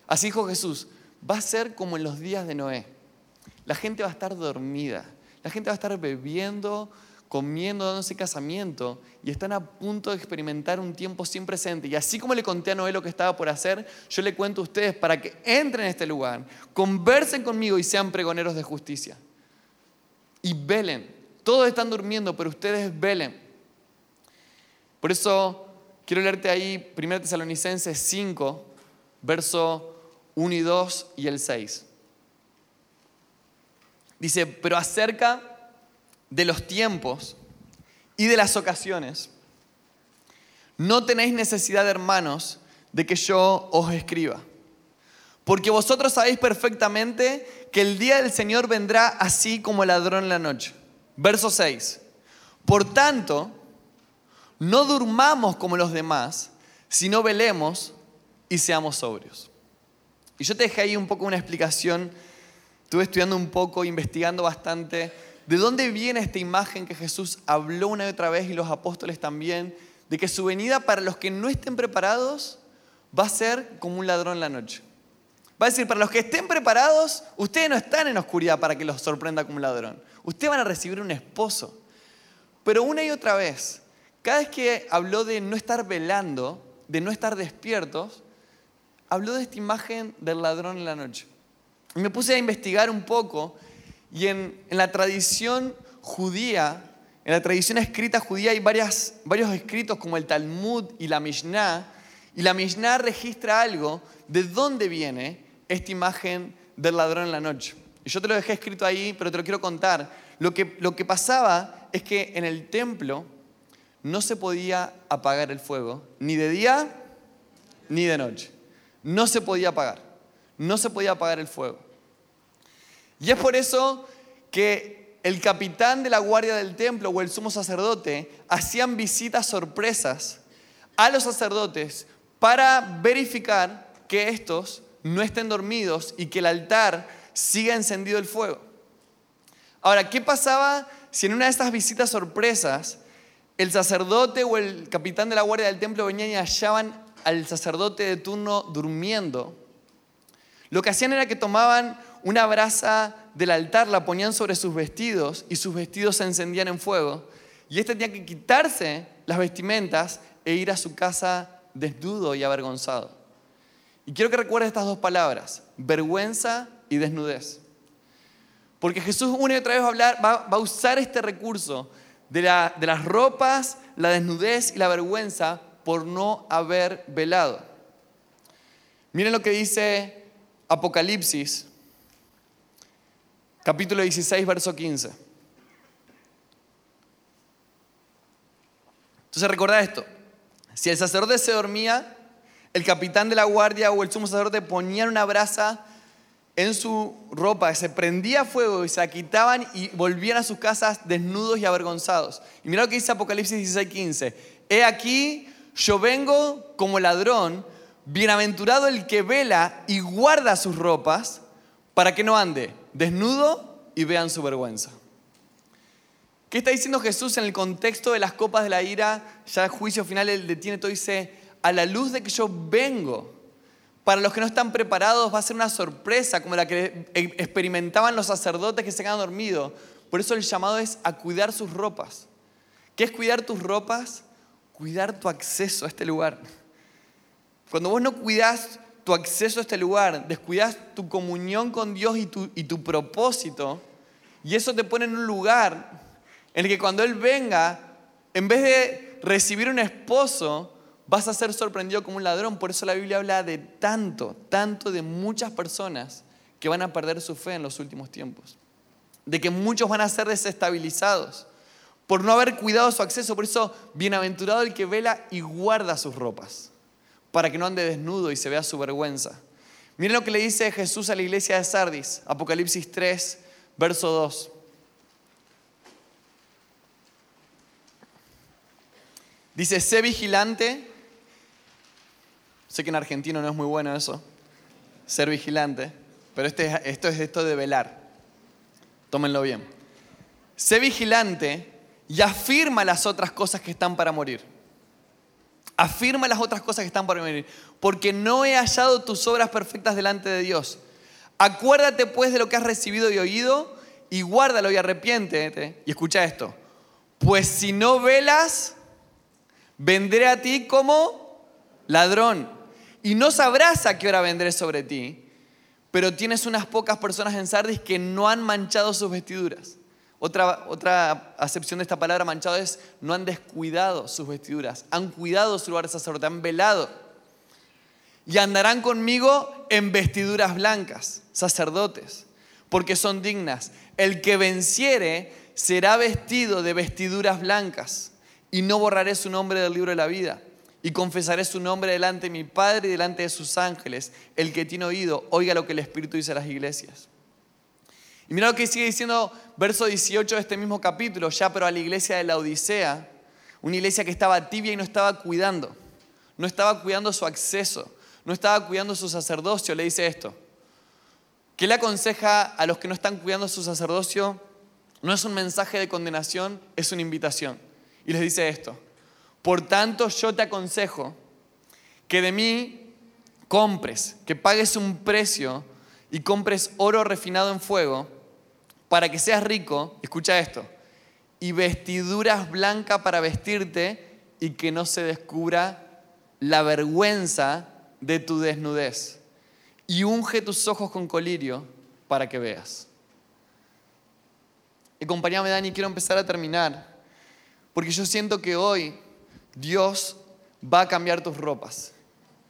Así dijo Jesús, va a ser como en los días de Noé. La gente va a estar dormida, la gente va a estar bebiendo, comiendo, dándose casamiento y están a punto de experimentar un tiempo sin presente. Y así como le conté a Noé lo que estaba por hacer, yo le cuento a ustedes para que entren en este lugar, conversen conmigo y sean pregoneros de justicia. Y velen. Todos están durmiendo, pero ustedes velen. Por eso Quiero leerte ahí 1 Tesalonicenses 5, verso 1 y 2 y el 6. Dice, pero acerca de los tiempos y de las ocasiones, no tenéis necesidad, hermanos, de que yo os escriba. Porque vosotros sabéis perfectamente que el día del Señor vendrá así como el ladrón en la noche. Verso 6. Por tanto, no durmamos como los demás, sino velemos y seamos sobrios. Y yo te dejé ahí un poco una explicación, estuve estudiando un poco, investigando bastante, de dónde viene esta imagen que Jesús habló una y otra vez y los apóstoles también, de que su venida para los que no estén preparados va a ser como un ladrón en la noche. Va a decir, para los que estén preparados, ustedes no están en oscuridad para que los sorprenda como un ladrón. Ustedes van a recibir un esposo. Pero una y otra vez, cada vez que habló de no estar velando, de no estar despiertos, habló de esta imagen del ladrón en la noche. Y me puse a investigar un poco y en, la tradición judía, en la tradición escrita judía hay varios escritos como el Talmud y la Mishnah, y la Mishnah registra algo de dónde viene esta imagen del ladrón en la noche. Y yo te lo dejé escrito ahí, pero te lo quiero contar. Lo que, lo que pasaba es que en el templo no se podía apagar el fuego, ni de día ni de noche. No se podía apagar, no se podía apagar el fuego. Y es por eso que el capitán de la guardia del templo o el sumo sacerdote hacían visitas sorpresas a los sacerdotes para verificar que estos no estén dormidos y que el altar siga encendido el fuego. Ahora, ¿qué pasaba si en una de estas visitas sorpresas el sacerdote o el capitán de la guardia del templo venían y hallaban al sacerdote de turno durmiendo, lo que hacían era que tomaban una brasa del altar, la ponían sobre sus vestidos y sus vestidos se encendían en fuego. Y este tenía que quitarse las vestimentas e ir a su casa desnudo y avergonzado. Y quiero que recuerdes estas dos palabras, vergüenza y desnudez. Porque Jesús una y otra vez va a, va, a usar este recurso de, de las ropas, la desnudez y la vergüenza por no haber velado. Miren lo que dice Apocalipsis, capítulo 16, verso 15. Entonces recordad esto, si el sacerdote se dormía, el capitán de la guardia o el sumo sacerdote ponían una brasa en su ropa, se prendía fuego y se la quitaban y volvían a sus casas desnudos y avergonzados. Y mira lo que dice Apocalipsis 16:15. He aquí, yo vengo como ladrón, bienaventurado el que vela y guarda sus ropas para que no ande desnudo y vean su vergüenza. ¿Qué está diciendo Jesús en el contexto de las copas de la ira? Ya el juicio final, él detiene todo y dice, a la luz de que yo vengo, para los que no están preparados va a ser una sorpresa como la que experimentaban los sacerdotes que se quedan dormidos. Por eso el llamado es a cuidar sus ropas. ¿Qué es cuidar tus ropas? Cuidar tu acceso a este lugar. Cuando vos no cuidas tu acceso a este lugar, descuidas tu comunión con Dios y tu, y tu propósito, y eso te pone en un lugar en el que cuando Él venga, en vez de recibir un esposo, vas a ser sorprendido como un ladrón. Por eso la Biblia habla de tanto, tanto de muchas personas que van a perder su fe en los últimos tiempos. De que muchos van a ser desestabilizados por no haber cuidado su acceso. Por eso, bienaventurado el que vela y guarda sus ropas, para que no ande desnudo y se vea su vergüenza. Miren lo que le dice Jesús a la iglesia de Sardis, Apocalipsis 3, verso 2. Dice, sé vigilante Sé que en argentino no es muy bueno eso, ser vigilante, pero este, esto es esto de velar. Tómenlo bien. Sé vigilante y afirma las otras cosas que están para morir. Afirma las otras cosas que están para morir, porque no he hallado tus obras perfectas delante de Dios. Acuérdate pues de lo que has recibido y oído y guárdalo y arrepiéntete. Y escucha esto. Pues si no velas, vendré a ti como ladrón y no sabrás a qué hora vendré sobre ti, pero tienes unas pocas personas en Sardis que no han manchado sus vestiduras. Otra, otra acepción de esta palabra manchado es no han descuidado sus vestiduras, han cuidado su lugar de sacerdote, han velado. Y andarán conmigo en vestiduras blancas, sacerdotes, porque son dignas. El que venciere será vestido de vestiduras blancas, y no borraré su nombre del libro de la vida y confesaré su nombre delante de mi Padre y delante de sus ángeles. El que tiene oído, oiga lo que el Espíritu dice a las iglesias. Y mira lo que sigue diciendo verso 18 de este mismo capítulo, ya pero a la iglesia de la Odisea, una iglesia que estaba tibia y no estaba cuidando, no estaba cuidando su acceso, no estaba cuidando su sacerdocio, le dice esto. ¿Qué le aconseja a los que no están cuidando su sacerdocio? No es un mensaje de condenación, es una invitación. Y les dice esto. Por tanto, yo te aconsejo que de mí compres, que pagues un precio y compres oro refinado en fuego para que seas rico, escucha esto, y vestiduras blancas para vestirte y que no se descubra la vergüenza de tu desnudez. Y unge tus ojos con colirio para que veas. Acompáñame, Dani, quiero empezar a terminar, porque yo siento que hoy Dios va a cambiar tus ropas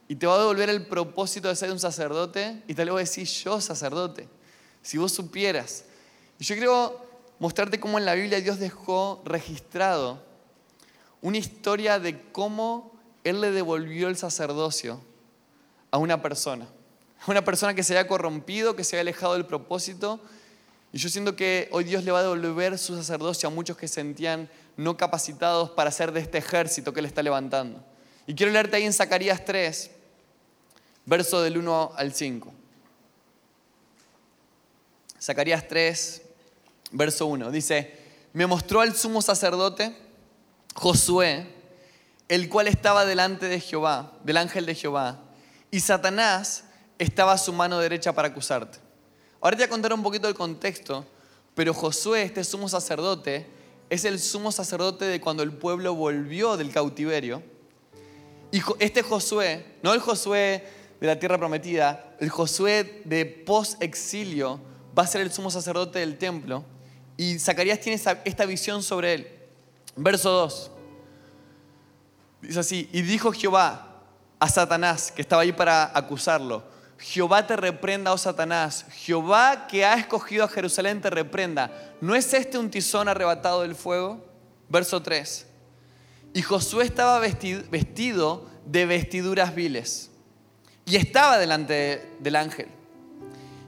y te va a devolver el propósito de ser un sacerdote y te lo voy a decir yo sacerdote. Si vos supieras. Y yo quiero mostrarte cómo en la Biblia Dios dejó registrado una historia de cómo Él le devolvió el sacerdocio a una persona. A una persona que se había corrompido, que se había alejado del propósito. Y yo siento que hoy Dios le va a devolver su sacerdocio a muchos que sentían no capacitados para ser de este ejército que Él está levantando. Y quiero leerte ahí en Zacarías 3, verso del 1 al 5. Zacarías 3, verso 1. Dice, me mostró al sumo sacerdote Josué, el cual estaba delante de Jehová, del ángel de Jehová, y Satanás estaba a su mano derecha para acusarte. Ahora te voy a contar un poquito el contexto, pero Josué, este sumo sacerdote, es el sumo sacerdote de cuando el pueblo volvió del cautiverio. Y este Josué, no el Josué de la tierra prometida, el Josué de post-exilio, va a ser el sumo sacerdote del templo. Y Zacarías tiene esta visión sobre él. Verso 2. Dice así, y dijo Jehová a Satanás, que estaba ahí para acusarlo, Jehová te reprenda, oh Satanás, Jehová que ha escogido a Jerusalén te reprenda. ¿No es este un tizón arrebatado del fuego? Verso 3. Y Josué estaba vestido de vestiduras viles y estaba delante del ángel.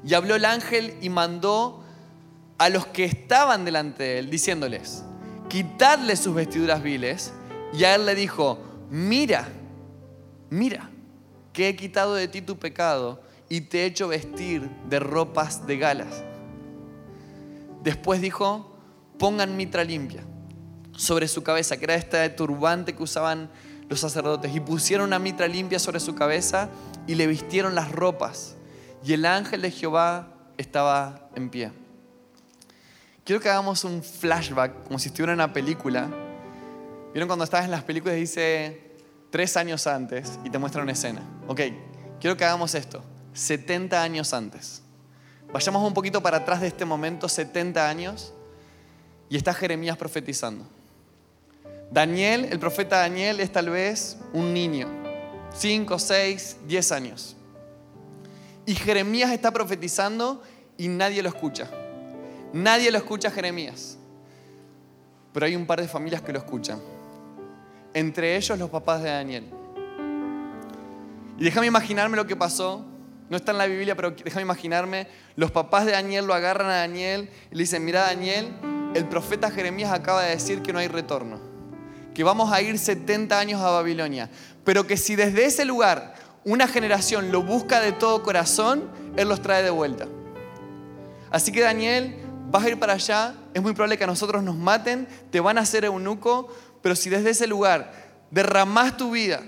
Y habló el ángel y mandó a los que estaban delante de él, diciéndoles, quitadle sus vestiduras viles. Y a él le dijo, mira, mira, que he quitado de ti tu pecado y te he hecho vestir de ropas de galas. Después dijo, pongan mitra limpia sobre su cabeza, que era este turbante que usaban los sacerdotes, y pusieron una mitra limpia sobre su cabeza y le vistieron las ropas. Y el ángel de Jehová estaba en pie. Quiero que hagamos un flashback, como si estuviera en una película. ¿Vieron cuando estabas en las películas y dice tres años antes y te muestra una escena? Ok, quiero que hagamos esto. 70 años antes. Vayamos un poquito para atrás de este momento, 70 años, y está Jeremías profetizando. Daniel, el profeta Daniel, es tal vez un niño, 5, 6, 10 años. Y Jeremías está profetizando y nadie lo escucha. Nadie lo escucha a Jeremías. Pero hay un par de familias que lo escuchan. Entre ellos los papás de Daniel. Y déjame imaginarme lo que pasó. No está en la Biblia, pero déjame imaginarme. Los papás de Daniel lo agarran a Daniel y le dicen, mira Daniel, el profeta Jeremías acaba de decir que no hay retorno. Que vamos a ir 70 años a Babilonia. Pero que si desde ese lugar una generación lo busca de todo corazón, Él los trae de vuelta. Así que Daniel, vas a ir para allá, es muy probable que a nosotros nos maten, te van a hacer eunuco, pero si desde ese lugar derramás tu vida,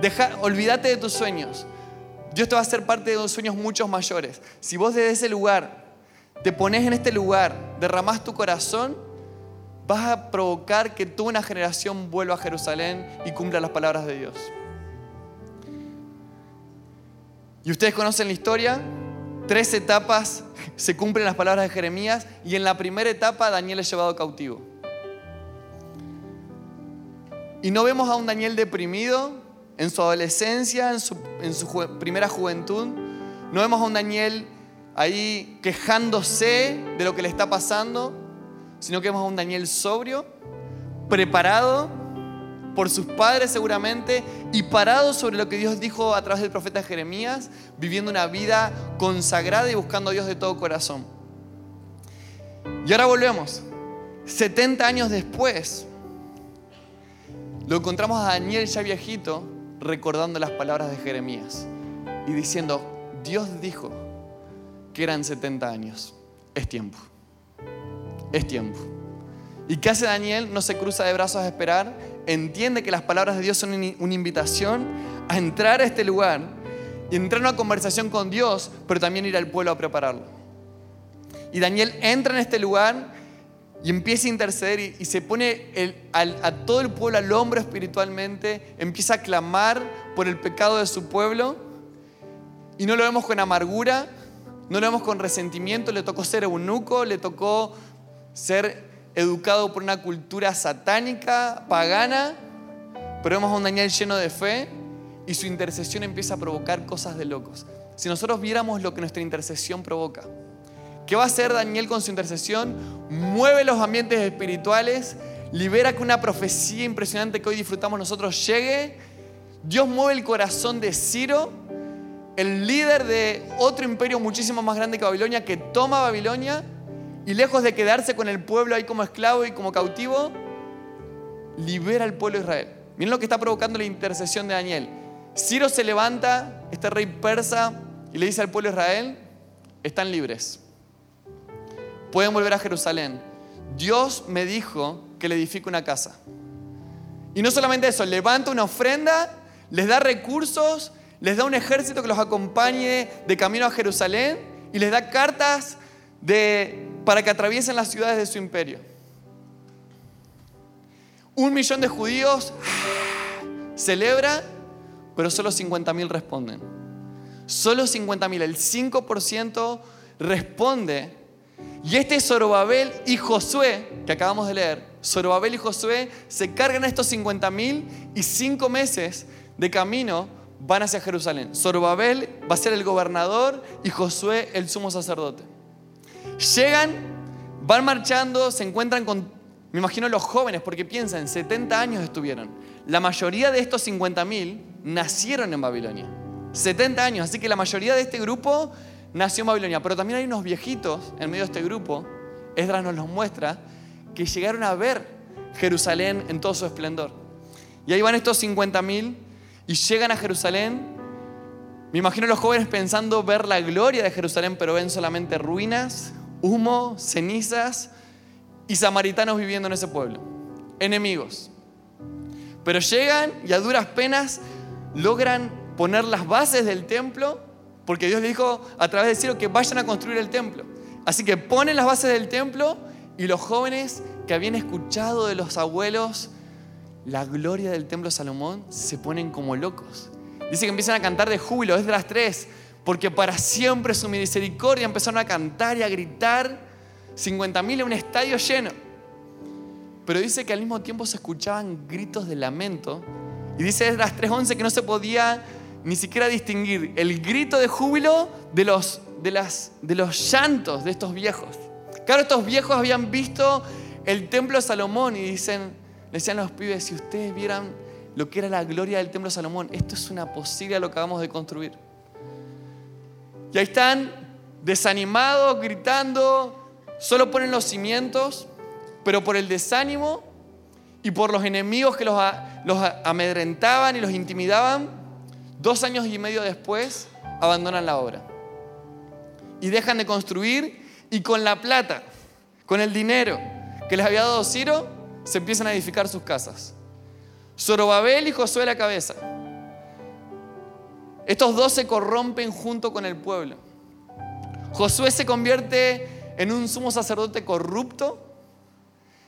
deja, olvídate de tus sueños, Dios te va a hacer parte de dos sueños muchos mayores. Si vos desde ese lugar te pones en este lugar, derramás tu corazón, vas a provocar que toda una generación vuelva a Jerusalén y cumpla las palabras de Dios. Y ustedes conocen la historia, tres etapas se cumplen las palabras de Jeremías y en la primera etapa Daniel es llevado cautivo. Y no vemos a un Daniel deprimido en su adolescencia, en su, primera juventud. No vemos a un Daniel ahí quejándose de lo que le está pasando, sino que vemos a un Daniel sobrio, preparado por sus padres seguramente y parado sobre lo que Dios dijo a través del profeta Jeremías, viviendo una vida consagrada y buscando a Dios de todo corazón. Y ahora volvemos. 70 años después, lo encontramos a Daniel ya viejito recordando las palabras de Jeremías y diciendo, Dios dijo que eran 70 años. Es tiempo. Es tiempo. ¿Y qué hace Daniel? No se cruza de brazos a esperar, entiende que las palabras de Dios son una invitación a entrar a este lugar y entrar en una conversación con Dios, pero también ir al pueblo a prepararlo. Y Daniel entra en este lugar y empieza a interceder y, se pone a todo el pueblo al hombro espiritualmente, empieza a clamar por el pecado de su pueblo y no lo vemos con amargura, no lo vemos con resentimiento, le tocó ser eunuco, le tocó ser educado por una cultura satánica, pagana, pero vemos a un Daniel lleno de fe y su intercesión empieza a provocar cosas de locos. Si nosotros viéramos lo que nuestra intercesión provoca, ¿qué va a hacer Daniel con su intercesión? Mueve los ambientes espirituales, libera que una profecía impresionante que hoy disfrutamos nosotros llegue. Dios mueve el corazón de Ciro, el líder de otro imperio muchísimo más grande que Babilonia, que toma Babilonia y lejos de quedarse con el pueblo ahí como esclavo y como cautivo, libera al pueblo de Israel. Miren lo que está provocando la intercesión de Daniel. Ciro se levanta, este rey persa, y le dice al pueblo de Israel, están libres. Pueden volver a Jerusalén. Dios me dijo que le edifique una casa. Y no solamente eso, levanta una ofrenda, les da recursos, les da un ejército que los acompañe de camino a Jerusalén y les da cartas de para que atraviesen las ciudades de su imperio. Un millón de judíos celebra, pero solo 50.000 responden. Solo 50.000, el 5% responde. Y este Zorobabel y Josué, que acabamos de leer, Zorobabel y Josué se cargan a estos 50 mil y cinco meses de camino van hacia Jerusalén. Zorobabel va a ser el gobernador y Josué el sumo sacerdote. Llegan, van marchando, se encuentran con, me imagino los jóvenes, porque piensan, 70 años estuvieron. La mayoría de estos 50 mil nacieron en Babilonia. 70 años, así que la mayoría de este grupo nació en Babilonia. Pero también hay unos viejitos en medio de este grupo, Esdras nos los muestra, que llegaron a ver Jerusalén en todo su esplendor. Y ahí van estos 50 mil y llegan a Jerusalén. Me imagino los jóvenes pensando ver la gloria de Jerusalén, pero ven solamente ruinas, humo, cenizas y samaritanos viviendo en ese pueblo. Enemigos. Pero llegan y a duras penas logran poner las bases del templo, porque Dios le dijo a través del cielo que vayan a construir el templo. Así que ponen las bases del templo y los jóvenes que habían escuchado de los abuelos la gloria del templo Salomón se ponen como locos. Dice que empiezan a cantar de júbilo, es de las tres, porque para siempre su misericordia empezaron a cantar y a gritar 50.000 en un estadio lleno. Pero dice que al mismo tiempo se escuchaban gritos de lamento. Y dice las 3.11 que no se podía ni siquiera distinguir el grito de júbilo de los, de, las, de los llantos de estos viejos. Claro, estos viejos habían visto el templo de Salomón y dicen, decían los pibes, si ustedes vieran lo que era la gloria del templo de Salomón, esto es una posibilidad lo que acabamos de construir. Y ahí están desanimados, gritando, solo ponen los cimientos, pero por el desánimo y por los enemigos que los, los amedrentaban y los intimidaban, dos años y medio después abandonan la obra. Y dejan de construir y con la plata, con el dinero que les había dado Ciro, se empiezan a edificar sus casas. Zorobabel y Josué la cabeza. Estos dos se corrompen junto con el pueblo. Josué se convierte en un sumo sacerdote corrupto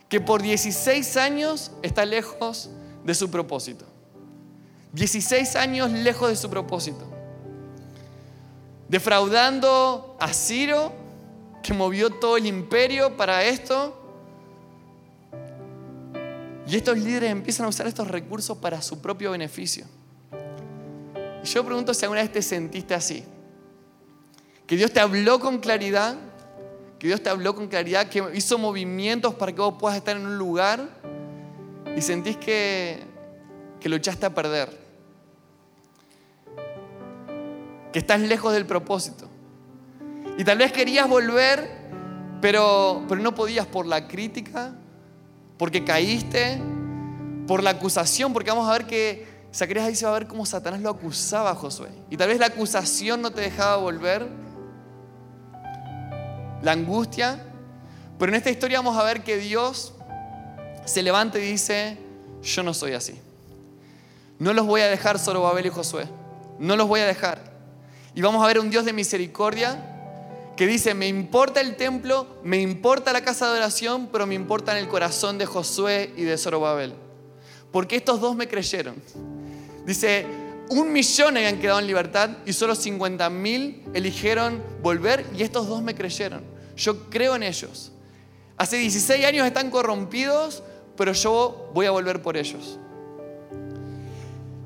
que por 16 años está lejos de su propósito. 16 años lejos de su propósito. Defraudando a Ciro, que movió todo el imperio para esto. Y estos líderes empiezan a usar estos recursos para su propio beneficio. Yo pregunto si alguna vez te sentiste así. Que Dios te habló con claridad, que Dios te habló con claridad, que hizo movimientos para que vos puedas estar en un lugar y sentís que, que lo echaste a perder. Que estás lejos del propósito. Y tal vez querías volver, pero, pero no podías por la crítica, porque caíste, por la acusación, porque vamos a ver que Zacarías ahí se va a ver cómo Satanás lo acusaba a Josué. Y tal vez la acusación no te dejaba volver, la angustia, pero en esta historia vamos a ver que Dios se levanta y dice, yo no soy así. No los voy a dejar Zorobabel y Josué. No los voy a dejar. Y vamos a ver un Dios de misericordia que dice, me importa el templo, me importa la casa de oración, pero me importa en el corazón de Josué y de Zorobabel. Porque estos dos me creyeron. Dice, un millón habían quedado en libertad y solo 50 mil eligieron volver y estos dos me creyeron. Yo creo en ellos. Hace 16 años están corrompidos, pero yo voy a volver por ellos.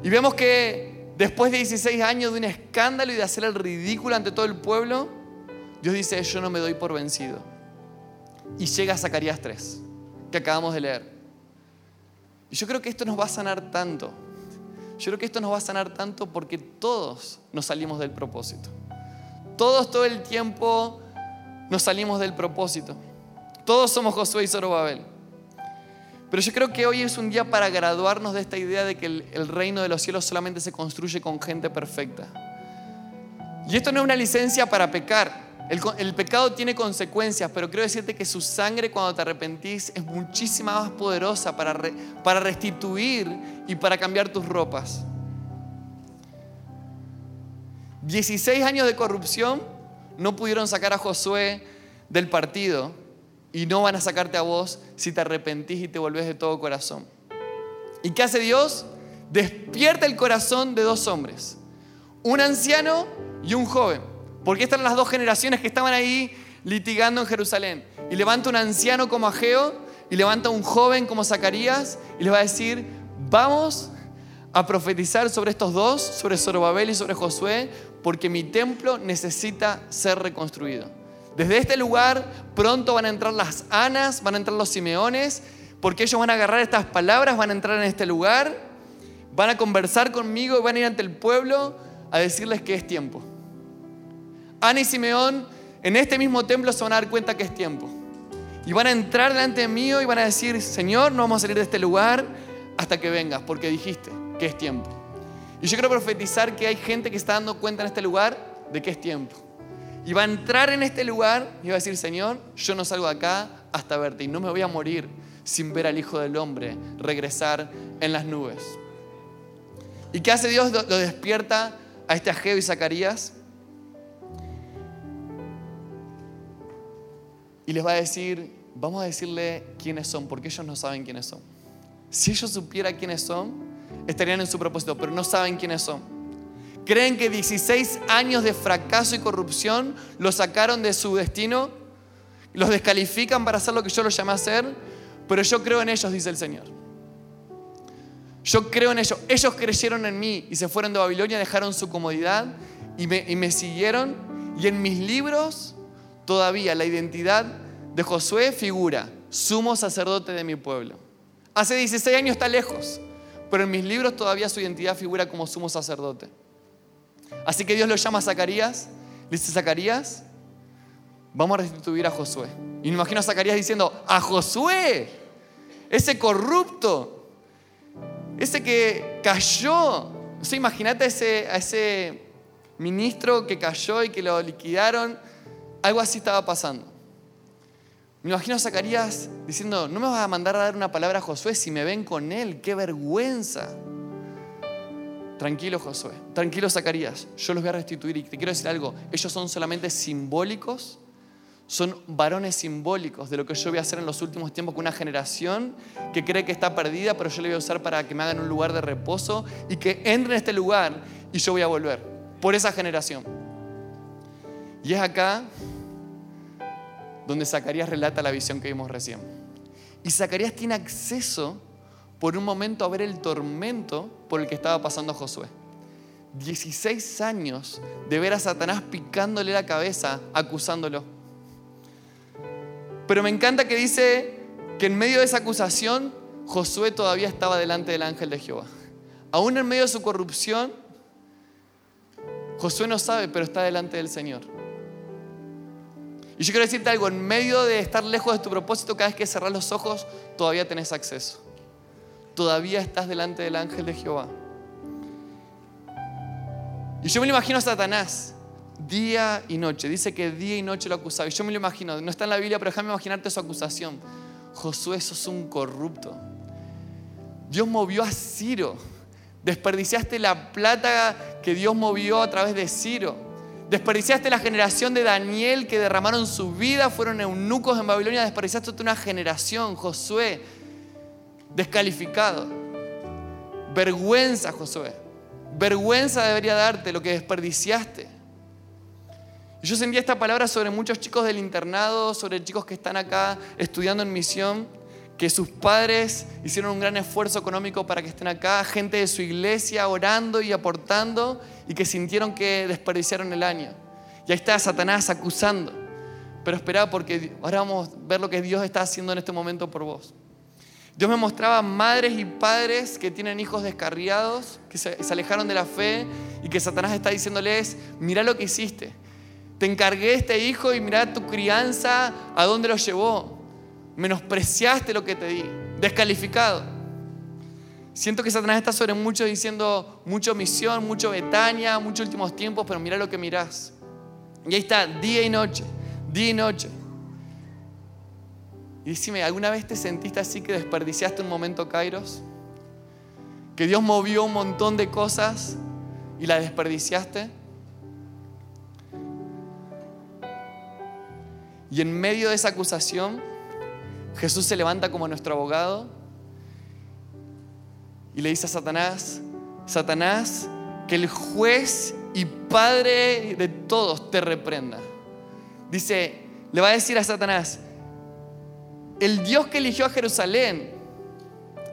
Y vemos que después de 16 años de un escándalo y de hacer el ridículo ante todo el pueblo, Dios dice, yo no me doy por vencido. Y llega Zacarías 3, que acabamos de leer. Y yo creo que esto nos va a sanar tanto. Yo creo que esto nos va a sanar tanto porque todos nos salimos del propósito. Todos todo el tiempo nos salimos del propósito. Todos somos Josué y Zorobabel. Pero yo creo que hoy es un día para graduarnos de esta idea de que el, el reino de los cielos solamente se construye con gente perfecta. Y esto no es una licencia para pecar. El, pecado tiene consecuencias, pero quiero decirte que su sangre cuando te arrepentís es muchísima más poderosa para, para restituir y para cambiar tus ropas. 16 años de corrupción no pudieron sacar a Josué del partido y no van a sacarte a vos si te arrepentís y te volvés de todo corazón. ¿Y qué hace Dios? Despierta el corazón de dos hombres, un anciano y un joven Porque estas eran las dos generaciones que estaban ahí litigando en Jerusalén. Y levanta un anciano como Ageo y levanta un joven como Zacarías y les va a decir, vamos a profetizar sobre estos dos, sobre Zorobabel y sobre Josué, porque mi templo necesita ser reconstruido. Desde este lugar pronto van a entrar las Anas, van a entrar los Simeones, porque ellos van a agarrar estas palabras, van a entrar en este lugar, van a conversar conmigo y van a ir ante el pueblo a decirles que es tiempo. Ana y Simeón en este mismo templo se van a dar cuenta que es tiempo. Y van a entrar delante de mí y van a decir, Señor, no vamos a salir de este lugar hasta que vengas, porque dijiste que es tiempo. Y yo quiero profetizar que hay gente que está dando cuenta en este lugar de que es tiempo. Y va a entrar en este lugar y va a decir, Señor, yo no salgo de acá hasta verte y no me voy a morir sin ver al Hijo del Hombre regresar en las nubes. ¿Y qué hace Dios? Lo despierta a este Ageo y Zacarías. Y les va a decir, vamos a decirle quiénes son, porque ellos no saben quiénes son. Si ellos supieran quiénes son, estarían en su propósito, pero no saben quiénes son. Creen que 16 años de fracaso y corrupción los sacaron de su destino, los descalifican para hacer lo que yo los llamé a hacer, pero yo creo en ellos, dice el Señor. Yo creo en ellos. Ellos creyeron en mí y se fueron de Babilonia, dejaron su comodidad y me, y me siguieron. Y en mis libros todavía la identidad de Josué figura, sumo sacerdote de mi pueblo. Hace 16 años está lejos, pero en mis libros todavía su identidad figura como sumo sacerdote. Así que Dios lo llama a Zacarías, le dice Zacarías, vamos a restituir a Josué. Y me imagino a Zacarías diciendo, a Josué, ese corrupto, ese que cayó. O imagínate a ese, a ese ministro que cayó y que lo liquidaron. Algo así estaba pasando. Me imagino a Zacarías diciendo, no me vas a mandar a dar una palabra a Josué si me ven con él, qué vergüenza. Tranquilo Josué, tranquilo Zacarías, yo los voy a restituir y te quiero decir algo, ellos son solamente simbólicos, son varones simbólicos de lo que yo voy a hacer en los últimos tiempos con una generación que cree que está perdida, pero yo le voy a usar para que me hagan un lugar de reposo y que entre en este lugar y yo voy a volver por esa generación. Y es acá donde Zacarías relata la visión que vimos recién. Y Zacarías tiene acceso por un momento a ver el tormento por el que estaba pasando Josué. 16 años de ver a Satanás picándole la cabeza, acusándolo. Pero me encanta que dice que en medio de esa acusación, Josué todavía estaba delante del ángel de Jehová. Aún en medio de su corrupción, Josué no sabe, pero está delante del Señor. Y yo quiero decirte algo, en medio de estar lejos de tu propósito, cada vez que cerras los ojos, todavía tenés acceso. Todavía estás delante del ángel de Jehová. Y yo me lo imagino a Satanás, día y noche. Dice que día y noche lo acusaba. Y yo me lo imagino, no está en la Biblia, pero déjame imaginarte su acusación. Josué, sos un corrupto. Dios movió a Ciro. Desperdiciaste la plata que Dios movió a través de Ciro. Desperdiciaste la generación de Daniel que derramaron su vida, fueron eunucos en Babilonia. Desperdiciaste una generación, Josué, descalificado. Vergüenza, Josué. Vergüenza debería darte lo que desperdiciaste. Yo sentía esta palabra sobre muchos chicos del internado, sobre chicos que están acá estudiando en misión, que sus padres hicieron un gran esfuerzo económico para que estén acá, gente de su iglesia orando y aportando y que sintieron que desperdiciaron el año. Y ahí está Satanás acusando. Pero espera porque ahora vamos a ver lo que Dios está haciendo en este momento por vos. Dios me mostraba madres y padres que tienen hijos descarriados, que se, alejaron de la fe y que Satanás está diciéndoles, mira lo que hiciste. Te encargué este hijo y mira tu crianza, a dónde lo llevó. Menospreciaste lo que te di, descalificado. Siento que Satanás está sobre muchos diciendo mucho misión, mucho Betania, muchos últimos tiempos, pero mira lo que mirás. Y ahí está, día y noche, día y noche. Y decime, ¿alguna vez te sentiste así que desperdiciaste un momento Kairos? Que Dios movió un montón de cosas y la desperdiciaste. Y en medio de esa acusación, Jesús se levanta como nuestro abogado y le dice a Satanás, Satanás, que el juez y Padre de todos te reprenda. Dice, le va a decir a Satanás, el Dios que eligió a Jerusalén,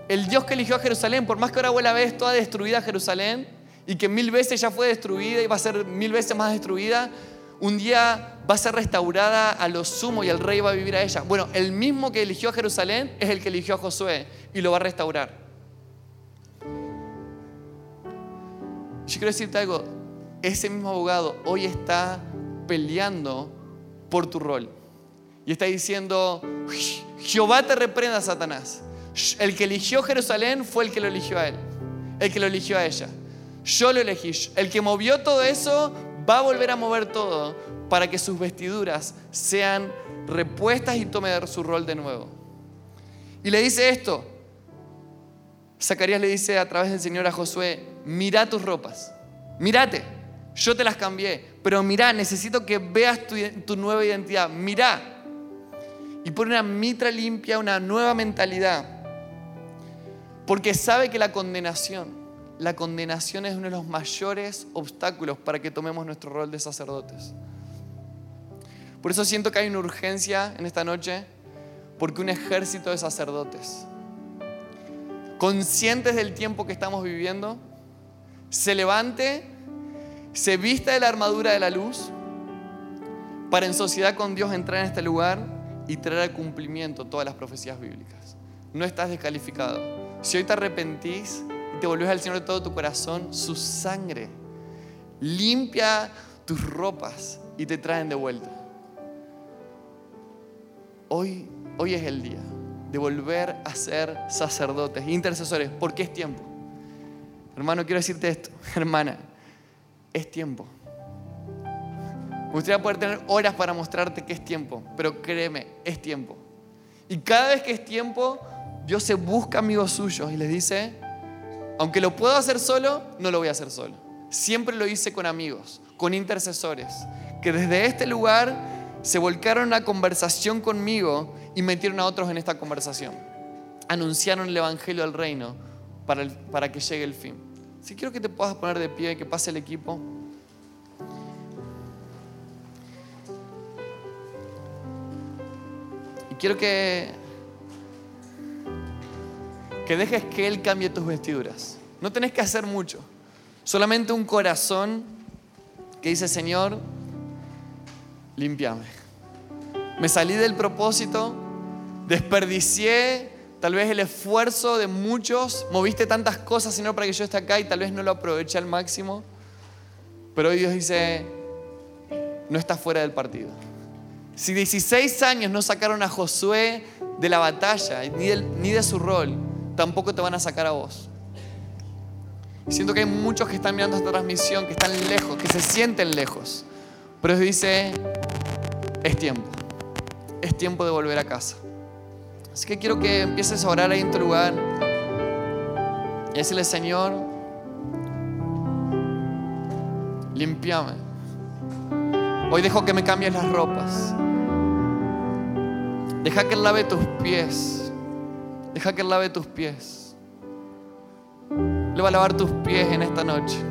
el Dios que eligió a Jerusalén, por más que ahora la vez toda destruida Jerusalén y que mil veces ya fue destruida y va a ser mil veces más destruida, un día va a ser restaurada a lo sumo y el rey va a vivir a ella. Bueno, el mismo que eligió a Jerusalén es el que eligió a Josué y lo va a restaurar. Yo quiero decirte algo, ese mismo abogado hoy está peleando por tu rol. Y está diciendo, Jehová te reprenda, Satanás. El que eligió Jerusalén fue el que lo eligió a él, el que lo eligió a ella. Yo lo elegí. El que movió todo eso va a volver a mover todo para que sus vestiduras sean repuestas y tome su rol de nuevo. Y le dice esto. Zacarías le dice a través del Señor a Josué, mira tus ropas, mírate, yo te las cambié, pero mira, necesito que veas tu, nueva identidad, mira. Y pone una mitra limpia, una nueva mentalidad, porque sabe que la condenación la condenación es uno de los mayores obstáculos para que tomemos nuestro rol de sacerdotes. Por eso siento que hay una urgencia en esta noche, porque un ejército de sacerdotes, conscientes del tiempo que estamos viviendo, se levante, se vista de la armadura de la luz, para en sociedad con Dios entrar en este lugar y traer al cumplimiento todas las profecías bíblicas. No estás descalificado. Si hoy te arrepentís, te volvés al Señor de todo tu corazón, su sangre limpia tus ropas y te traen de vuelta. Hoy, hoy es el día de volver a ser sacerdotes, intercesores, porque es tiempo. Hermano, quiero decirte esto, hermana, es tiempo. Me gustaría poder tener horas para mostrarte que es tiempo, pero créeme, es tiempo. Y cada vez que es tiempo, Dios se busca amigos suyos y les dice, aunque lo puedo hacer solo, no lo voy a hacer solo. Siempre lo hice con amigos, con intercesores, que desde este lugar se volcaron a conversación conmigo y metieron a otros en esta conversación. Anunciaron el Evangelio del Reino para, para que llegue el fin. Si quiero que te puedas poner de pie, que pase el equipo. Y quiero que que dejes que Él cambie tus vestiduras. No tenés que hacer mucho. Solamente un corazón que dice, Señor, limpiame. Me salí del propósito, desperdicié tal vez el esfuerzo de muchos, moviste tantas cosas, Señor, para que yo esté acá y tal vez no lo aproveché al máximo. Pero hoy Dios dice, no estás fuera del partido. Si 16 años no sacaron a Josué de la batalla ni ni de su rol, tampoco te van a sacar a vos. Siento que hay muchos que están mirando esta transmisión, que están lejos, que se sienten lejos. Pero Dios dice, es tiempo. Es tiempo de volver a casa. Así que quiero que empieces a orar ahí en tu lugar. Y decirle, Señor, limpiame. Hoy dejo que me cambies las ropas. Deja que Él lave tus pies. Deja que Él lave tus pies. Le va a lavar tus pies en esta noche.